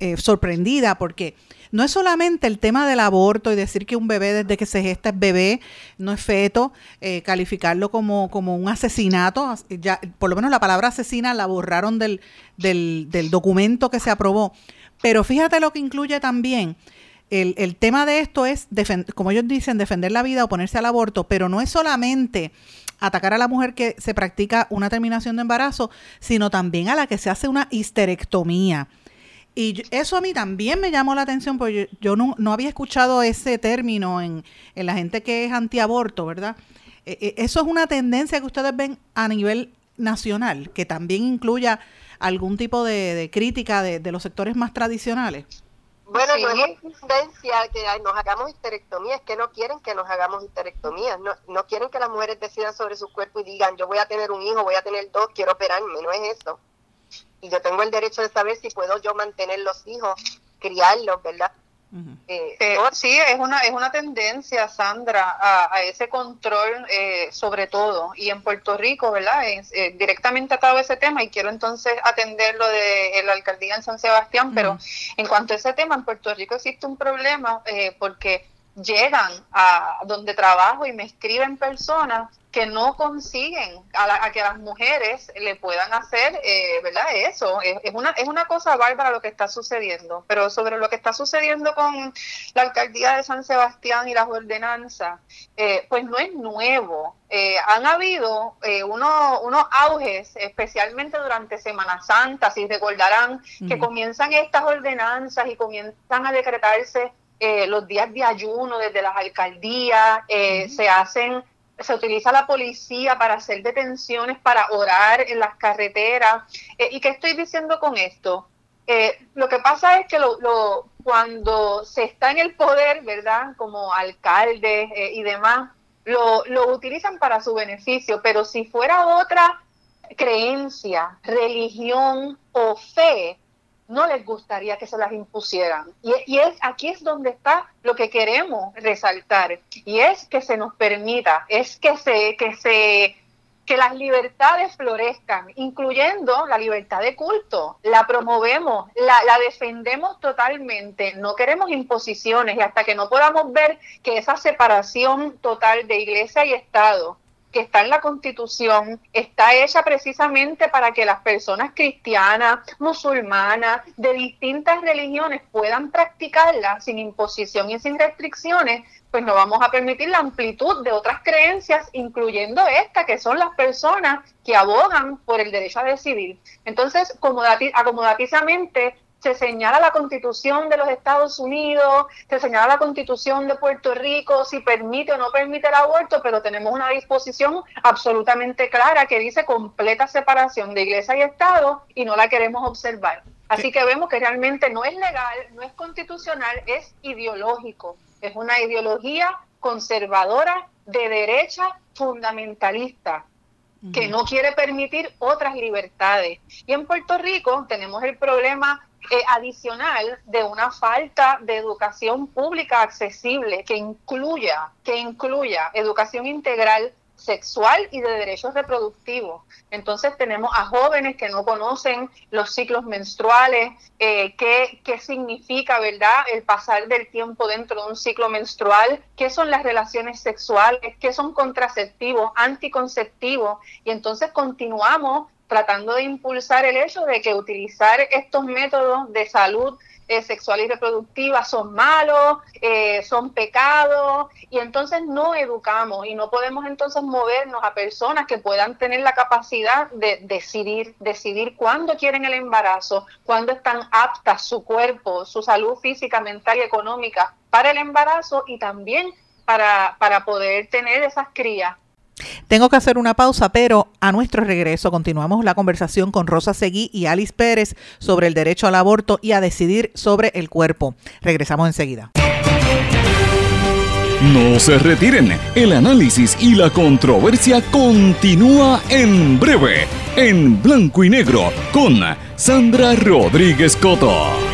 eh, sorprendida porque no es solamente el tema del aborto y decir que un bebé desde que se gesta es bebé, no es feto, eh, calificarlo como, como un asesinato, ya, por lo menos la palabra asesina la borraron del, del documento que se aprobó. Pero fíjate lo que incluye también el, el tema de esto es, como ellos dicen, defender la vida, oponerse al aborto, pero no es solamente atacar a la mujer que se practica una terminación de embarazo, sino también a la que se hace una histerectomía. Y eso a mí también me llamó la atención, porque yo, no, no, había escuchado ese término en, en, la gente que es antiaborto, ¿verdad? E, e, eso es una tendencia que ustedes ven a nivel nacional, que también incluya algún tipo de, de crítica de, de los sectores más tradicionales. Bueno, no es tendencia que nos hagamos histerectomía, es que no quieren que nos hagamos histerectomía, no, no quieren que las mujeres decidan sobre su cuerpo y digan, yo voy a tener un hijo, voy a tener dos, quiero operarme, no es eso. Y yo tengo el derecho de saber si puedo yo mantener los hijos, criarlos, ¿verdad? Eh, eh, sí, es una, es una tendencia, Sandra, a, ese control eh, sobre todo. Y en Puerto Rico, ¿verdad? directamente atado a ese tema y quiero entonces atender lo de la alcaldía en San Sebastián, pero en cuanto a ese tema, en Puerto Rico existe un problema porque llegan a donde trabajo y me escriben personas que no consiguen a, que las mujeres le puedan hacer, eh, ¿verdad? Eso, es, una, es una cosa bárbara lo que está sucediendo, pero sobre lo que está sucediendo con la alcaldía de San Sebastián y las ordenanzas, eh, pues no es nuevo. Eh, han habido unos, unos auges, especialmente durante Semana Santa, si recordarán, que comienzan estas ordenanzas y comienzan a decretarse los días de ayuno desde las alcaldías, se hacen se utiliza la policía para hacer detenciones, para orar en las carreteras. Eh, ¿Y qué estoy diciendo con esto? Eh, lo que pasa es que lo, cuando se está en el poder, ¿verdad? Como alcalde eh, y demás, lo, lo utilizan para su beneficio, pero si fuera otra creencia, religión o fe, no les gustaría que se las impusieran. Y, es, aquí es donde está lo que queremos resaltar, y es que se nos permita, es que se, que se que las libertades florezcan, incluyendo la libertad de culto. La promovemos, la, la, defendemos totalmente. No queremos imposiciones y hasta que no podamos ver que esa separación total de iglesia y Estado que está en la Constitución está hecha precisamente para que las personas cristianas, musulmanas, de distintas religiones puedan practicarla sin imposición y sin restricciones, pues no vamos a permitir la amplitud de otras creencias, incluyendo esta, que son las personas que abogan por el derecho a decidir. Entonces, acomodatizamente, se señala la constitución de los Estados Unidos, se señala la constitución de Puerto Rico, si permite o no permite el aborto, pero tenemos una disposición absolutamente clara que dice completa separación de iglesia y Estado y no la queremos observar. Así que vemos que realmente no es legal, no es constitucional, es ideológico. Es una ideología conservadora de derecha fundamentalista que no quiere permitir otras libertades. Y en Puerto Rico tenemos el problema eh, adicional de una falta de educación pública accesible que incluya, que incluya educación integral sexual y de derechos reproductivos. Entonces tenemos a jóvenes que no conocen los ciclos menstruales, eh, qué, qué significa, ¿verdad?, el pasar del tiempo dentro de un ciclo menstrual, qué son las relaciones sexuales, qué son contraceptivos, anticonceptivos, y entonces continuamos tratando de impulsar el hecho de que utilizar estos métodos de salud eh, sexual y reproductiva son malos, eh, son pecados, y entonces no educamos y no podemos entonces movernos a personas que puedan tener la capacidad de decidir, decidir cuándo quieren el embarazo, cuándo están aptas su cuerpo, su salud física, mental y económica para el embarazo y también para, para poder tener esas crías. Tengo que hacer una pausa, pero a nuestro regreso continuamos la conversación con Rosa Seguí y Alice Pérez sobre el derecho al aborto y a decidir sobre el cuerpo. Regresamos enseguida. No se retiren, el análisis y la controversia continúa en breve, en blanco y negro, con Sandra Rodríguez Coto.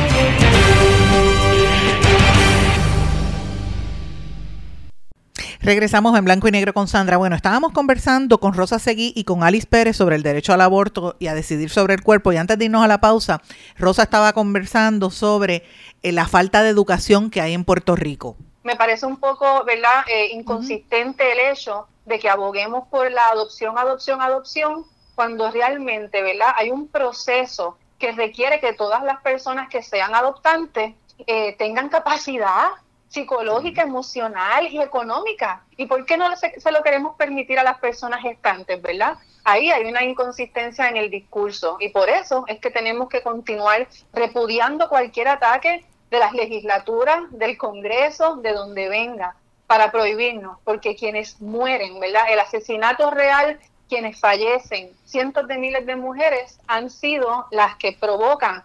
Regresamos en blanco y negro con Sandra. Bueno, estábamos conversando con Rosa Seguí y con Alice Pérez sobre el derecho al aborto y a decidir sobre el cuerpo. Y antes de irnos a la pausa, Rosa estaba conversando sobre eh, la falta de educación que hay en Puerto Rico. Me parece un poco, ¿verdad?, eh, inconsistente el hecho de que aboguemos por la adopción, adopción, adopción, cuando realmente, ¿verdad?, hay un proceso que requiere que todas las personas que sean adoptantes eh, tengan capacidad psicológica, emocional y económica. ¿Y por qué no se, se, lo queremos permitir a las personas gestantes, verdad? Ahí hay una inconsistencia en el discurso y por eso es que tenemos que continuar repudiando cualquier ataque de las legislaturas, del Congreso, de donde venga, para prohibirnos, porque quienes mueren, ¿verdad? El asesinato real, quienes fallecen, cientos de miles de mujeres han sido las que provocan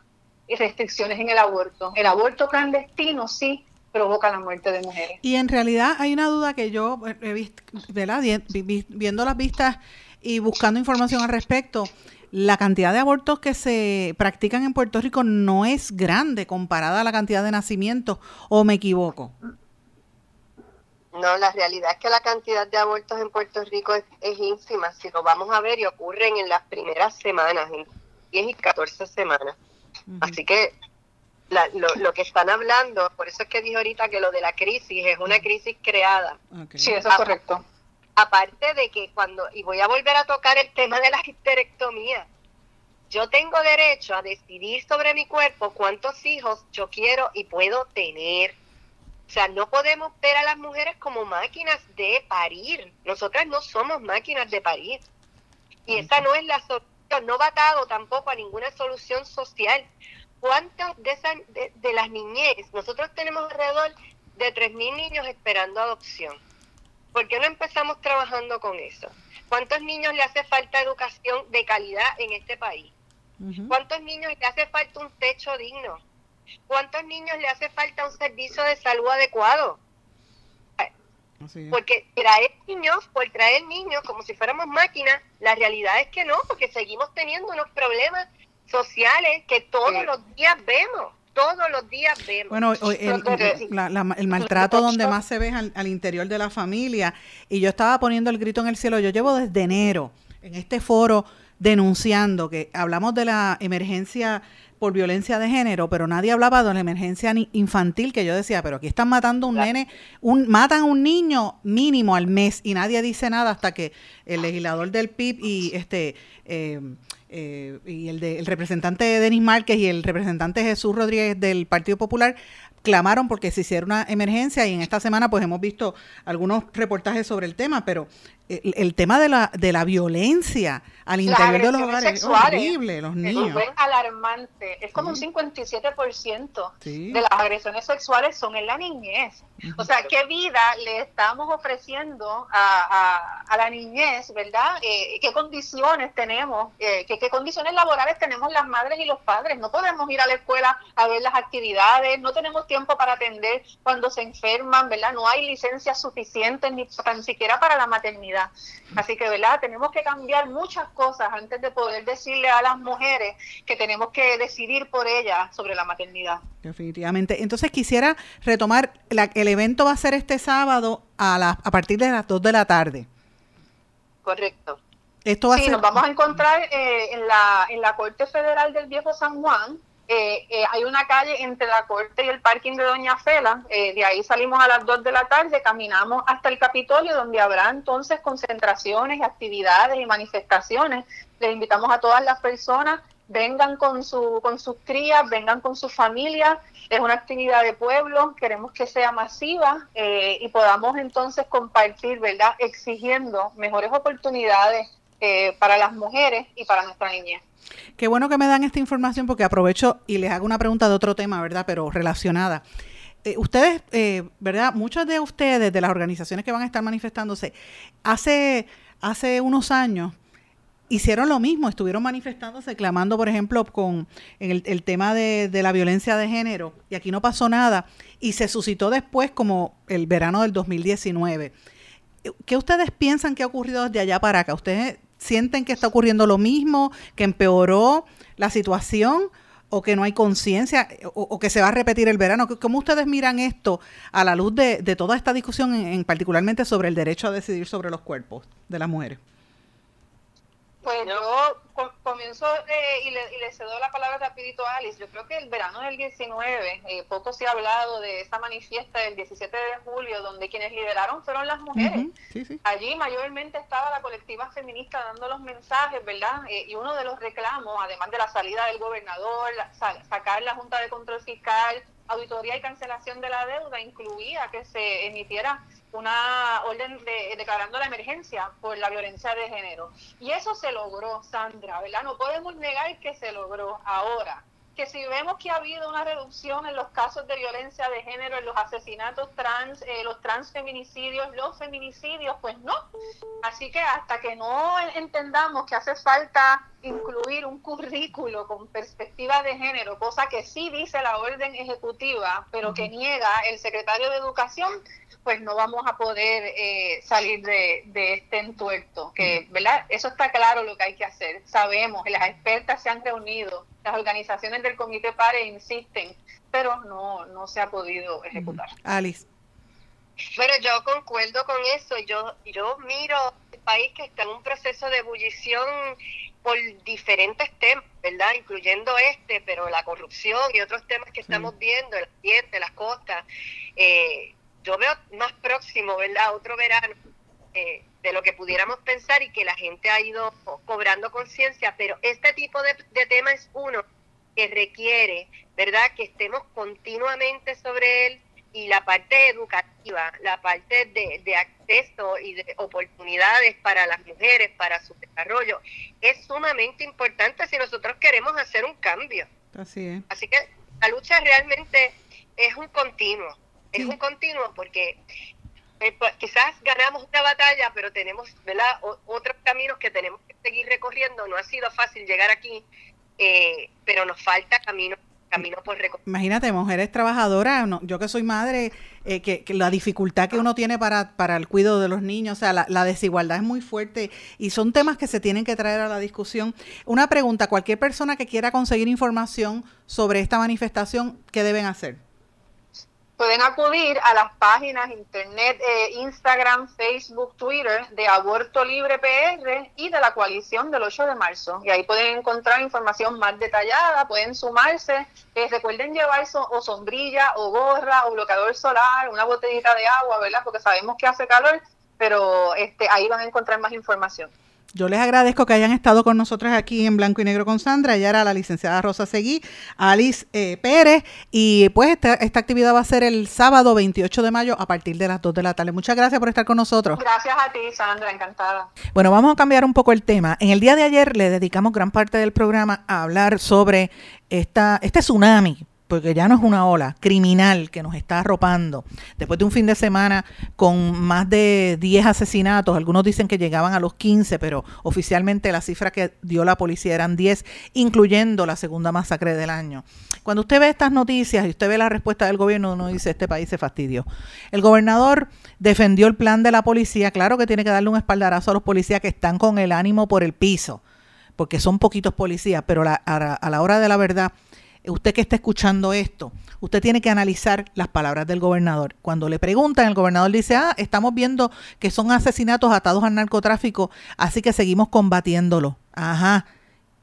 restricciones en el aborto. El aborto clandestino sí provoca la muerte de mujeres. Y en realidad hay una duda que yo he visto, ¿verdad? Viendo las vistas y buscando información al respecto, la cantidad de abortos que se practican en Puerto Rico no es grande comparada a la cantidad de nacimientos, ¿o me equivoco? No, la realidad es que la cantidad de abortos en Puerto Rico es, ínfima. Si lo vamos a ver, y ocurren en las primeras semanas, en 10 y 14 semanas. Así que lo, que están hablando, por eso es que dije ahorita que lo de la crisis es una crisis creada. Sí, eso es correcto. Aparte de que cuando, y voy a volver a tocar el tema de la histerectomía, yo tengo derecho a decidir sobre mi cuerpo cuántos hijos yo quiero y puedo tener. O sea, no podemos ver a las mujeres como máquinas de parir. Nosotras no somos máquinas de parir. Y esa no es la solución, no va atado tampoco a ninguna solución social. ¿Cuántas de, esas, de, las niñez? Nosotros tenemos alrededor de 3.000 niños esperando adopción. ¿Por qué no empezamos trabajando con eso? ¿Cuántos niños le hace falta educación de calidad en este país? ¿Cuántos niños le hace falta un techo digno? ¿Cuántos niños le hace falta un servicio de salud adecuado? Porque traer niños, por traer niños como si fuéramos máquinas, la realidad es que no, porque seguimos teniendo unos problemas sociales que todos los días vemos. Todos los días vemos. Bueno, el, maltrato donde más se ve al, al interior de la familia. Y yo estaba poniendo el grito en el cielo. Yo llevo desde enero en este foro denunciando que hablamos de la emergencia por violencia de género, pero nadie hablaba de la emergencia infantil que yo decía, pero aquí están matando a un nene, un, matan a un niño mínimo al mes y nadie dice nada hasta que el legislador del PIB y este eh, eh, y el, de, el representante Denis Márquez y el representante Jesús Rodríguez del Partido Popular clamaron porque se hiciera una emergencia y en esta semana pues hemos visto algunos reportajes sobre el tema, pero el, tema de la, de la violencia al interior de los hogares es horrible, los niños. Es alarmante, es como un 57% de las agresiones sexuales son en la niñez. O sea, ¿qué vida le estamos ofreciendo a, a, la niñez, verdad? Eh, ¿Qué condiciones tenemos? Eh, ¿qué, ¿Qué condiciones laborales tenemos las madres y los padres? No podemos ir a la escuela a ver las actividades, no tenemos tiempo para atender cuando se enferman, ¿verdad? No hay licencias suficientes ni tan siquiera para la maternidad Así que, ¿verdad? Tenemos que cambiar muchas cosas antes de poder decirle a las mujeres que tenemos que decidir por ellas sobre la maternidad. Definitivamente. Entonces quisiera retomar, el evento va a ser este sábado a, la, a partir de las 2 de la tarde. Correcto. Esto va sí, nos vamos a encontrar eh, en, la, en la Corte Federal del Viejo San Juan, eh, eh, hay una calle entre la corte y el parking de Doña Fela, eh, de ahí salimos a las 2 de la tarde, caminamos hasta el Capitolio, donde habrá entonces concentraciones, actividades y manifestaciones. Les invitamos a todas las personas, vengan con, su, con sus crías, vengan con sus familias, es una actividad de pueblo, queremos que sea masiva y podamos entonces compartir, ¿verdad? Exigiendo mejores oportunidades para las mujeres y para nuestra niñez. Qué bueno que me dan esta información porque aprovecho y les hago una pregunta de otro tema, ¿verdad? Pero relacionada. Eh, ustedes, eh, ¿verdad? Muchos de ustedes, de las organizaciones que van a estar manifestándose, hace, hace unos años hicieron lo mismo, estuvieron manifestándose, clamando, por ejemplo, con el, el tema de, de, la violencia de género, y aquí no pasó nada, y se suscitó después como el verano del 2019. ¿Qué ustedes piensan que ha ocurrido desde allá para acá? ¿Ustedes sienten que está ocurriendo lo mismo, que empeoró la situación o que no hay conciencia o, que se va a repetir el verano. ¿Cómo ustedes miran esto a la luz de, toda esta discusión, en, particularmente sobre el derecho a decidir sobre los cuerpos de las mujeres? Pues yo comienzo eh, y, le, y, le, cedo la palabra rapidito a Alice. Yo creo que el verano del 19, eh, poco se ha hablado de esa manifiesta del 17 de julio, donde quienes lideraron fueron las mujeres. Allí mayormente estaba la colectiva feminista dando los mensajes, ¿verdad? Eh, y uno de los reclamos, además de la salida del gobernador, sacar la Junta de Control Fiscal, auditoría y cancelación de la deuda, incluía que se emitiera una orden de, declarando la emergencia por la violencia de género. Y eso se logró, Sandra, ¿verdad? No podemos negar que se logró ahora que si vemos que ha habido una reducción en los casos de violencia de género, en los asesinatos trans, eh, los transfeminicidios, los feminicidios, pues no. Así que hasta que no entendamos que hace falta incluir un currículo con perspectiva de género, cosa que sí dice la orden ejecutiva, pero que niega el secretario de Educación, pues no vamos a poder eh, salir de, de, este entuerto. Que, ¿verdad? Eso está claro lo que hay que hacer. Sabemos, las expertas se han reunido las organizaciones del Comité PARE insisten, pero no, no se ha podido ejecutar. Alice. Bueno, yo concuerdo con eso. Yo, yo miro el país que está en un proceso de ebullición por diferentes temas, ¿verdad? Incluyendo este, pero la corrupción y otros temas que estamos viendo, el ambiente, las costas. Eh, yo veo más próximo, ¿verdad? Otro verano eh, de lo que pudiéramos pensar y que la gente ha ido cobrando conciencia, pero este tipo de, tema es uno que requiere, ¿verdad?, que estemos continuamente sobre él y la parte educativa, la parte de, acceso y de oportunidades para las mujeres, para su desarrollo, es sumamente importante si nosotros queremos hacer un cambio. Así es. Así que la lucha realmente es un continuo, es un continuo porque eh, pues, quizás ganamos una batalla, pero tenemos ¿verdad? otros caminos que tenemos que seguir recorriendo. No ha sido fácil llegar aquí, eh, pero nos falta camino camino por recorrer. Imagínate, mujeres trabajadoras, yo que soy madre, eh, que, la dificultad que uno tiene para, para el cuidado de los niños, o sea, la, la, desigualdad es muy fuerte y son temas que se tienen que traer a la discusión. Una pregunta, cualquier persona que quiera conseguir información sobre esta manifestación, ¿qué deben hacer? Pueden acudir a las páginas internet, eh, Instagram, Facebook, Twitter de Aborto Libre PR y de la coalición del 8 de marzo. Y ahí pueden encontrar información más detallada, pueden sumarse. Eh, recuerden llevar o sombrilla o gorra o bloqueador solar, una botellita de agua, ¿verdad? Porque sabemos que hace calor, pero este, ahí van a encontrar más información. Yo les agradezco que hayan estado con nosotros aquí en Blanco y Negro con Sandra. Ella era la licenciada Rosa Seguí, Alice eh, Pérez. Y pues esta, esta, actividad va a ser el sábado 28 de mayo a partir de las 2 de la tarde. Muchas gracias por estar con nosotros. Gracias a ti, Sandra. Encantada. Bueno, vamos a cambiar un poco el tema. En el día de ayer le dedicamos gran parte del programa a hablar sobre esta, este tsunami porque ya no es una ola criminal que nos está arropando. Después de un fin de semana con más de 10 asesinatos, algunos dicen que llegaban a los 15, pero oficialmente la cifra que dio la policía eran 10, incluyendo la segunda masacre del año. Cuando usted ve estas noticias y usted ve la respuesta del gobierno, uno dice, este país se fastidió. El gobernador defendió el plan de la policía, claro que tiene que darle un espaldarazo a los policías que están con el ánimo por el piso, porque son poquitos policías, pero a la hora de la verdad usted que está escuchando esto, usted tiene que analizar las palabras del gobernador. Cuando le preguntan, el gobernador dice, ah, estamos viendo que son asesinatos atados al narcotráfico, así que seguimos combatiéndolo. Ajá.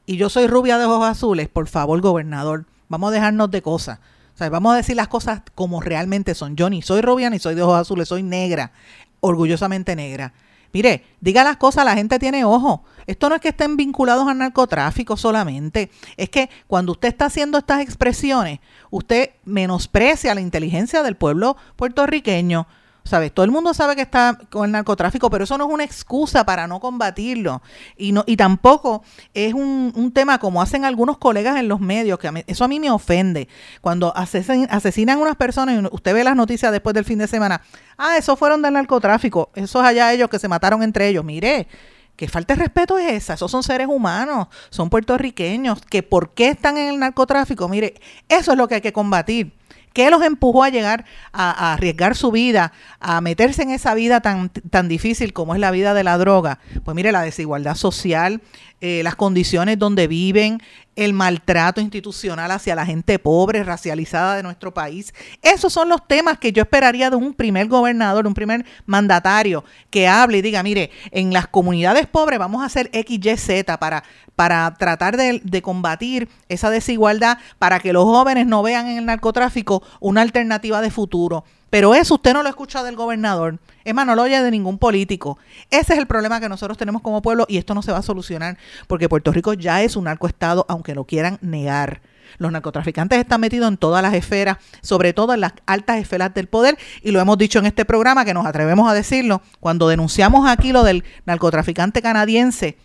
Y yo soy rubia de ojos azules, por favor, gobernador, vamos a dejarnos de cosas. O sea, vamos a decir las cosas como realmente son. Yo ni soy rubia ni soy de ojos azules, soy negra, orgullosamente negra. Mire, diga las cosas, la gente tiene ojo. Esto no es que estén vinculados al narcotráfico solamente, es que cuando usted está haciendo estas expresiones, usted menosprecia la inteligencia del pueblo puertorriqueño ¿sabes? Todo el mundo sabe que está con el narcotráfico, pero eso no es una excusa para no combatirlo. Y, no, y tampoco es un, un tema como hacen algunos colegas en los medios, que eso a mí me ofende. Cuando asesinan, asesinan a unas personas y usted ve las noticias después del fin de semana, ah, esos fueron del narcotráfico, esos allá ellos que se mataron entre ellos. Mire, ¿Qué falta de respeto es esa? Esos son seres humanos, son puertorriqueños, que por qué están en el narcotráfico. Mire, eso es lo que hay que combatir. ¿Qué los empujó a llegar a, arriesgar su vida, a meterse en esa vida tan, tan difícil como es la vida de la droga? Pues mire, la desigualdad social, eh, las condiciones donde viven, el maltrato institucional hacia la gente pobre, racializada de nuestro país. Esos son los temas que yo esperaría de un primer gobernador, un primer mandatario que hable y diga, mire, en las comunidades pobres vamos a hacer X, Y, Z para, para tratar de, de combatir esa desigualdad, para que los jóvenes no vean en el narcotráfico una alternativa de futuro. Pero eso usted no lo escucha del gobernador. Es más, no lo oye de ningún político. Ese es el problema que nosotros tenemos como pueblo y esto no se va a solucionar porque Puerto Rico ya es un narcoestado, aunque lo quieran negar. Los narcotraficantes están metidos en todas las esferas, sobre todo en las altas esferas del poder, y lo hemos dicho en este programa, que nos atrevemos a decirlo, cuando denunciamos aquí lo del narcotraficante canadiense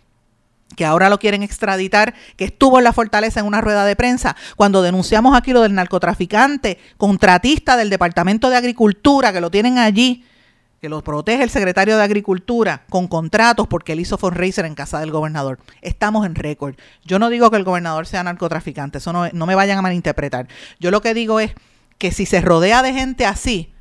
que ahora lo quieren extraditar, que estuvo en la fortaleza en una rueda de prensa, cuando denunciamos aquí lo del narcotraficante, contratista del Departamento de Agricultura, que lo tienen allí, que lo protege el secretario de Agricultura con contratos porque él hizo fundraiser en casa del gobernador. Estamos en récord. Yo no digo que el gobernador sea narcotraficante, eso no, no me vayan a malinterpretar. Yo lo que digo es que si se rodea de gente así,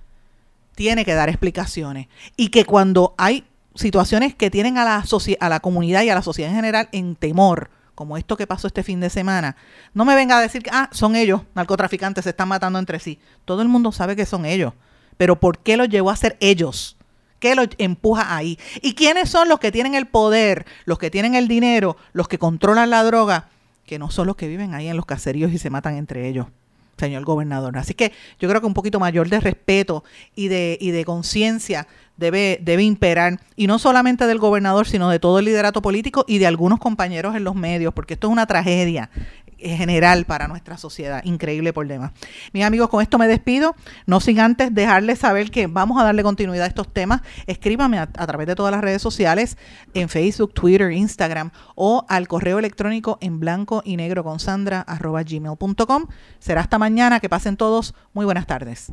tiene que dar explicaciones. Y que cuando hay situaciones que tienen a la, a la comunidad y a la sociedad en general en temor, como esto que pasó este fin de semana, no me venga a decir que ah, son ellos, narcotraficantes, se están matando entre sí. Todo el mundo sabe que son ellos. Pero ¿por qué los llevó a ser ellos? ¿Qué los empuja ahí? ¿Y quiénes son los que tienen el poder, los que tienen el dinero, los que controlan la droga? Que no son los que viven ahí en los caseríos y se matan entre ellos señor gobernador. Así que yo creo que un poquito mayor de respeto y de, y de conciencia debe, debe imperar, y no solamente del gobernador, sino de todo el liderato político y de algunos compañeros en los medios, porque esto es una tragedia general para nuestra sociedad. Increíble demás. Mis amigos, con esto me despido. No sin antes dejarles saber que vamos a darle continuidad a estos temas. Escríbame a, través de todas las redes sociales, en Facebook, Twitter, Instagram o al correo electrónico en blanco y negro con sandra. Será hasta mañana. Que pasen todos. Muy buenas tardes.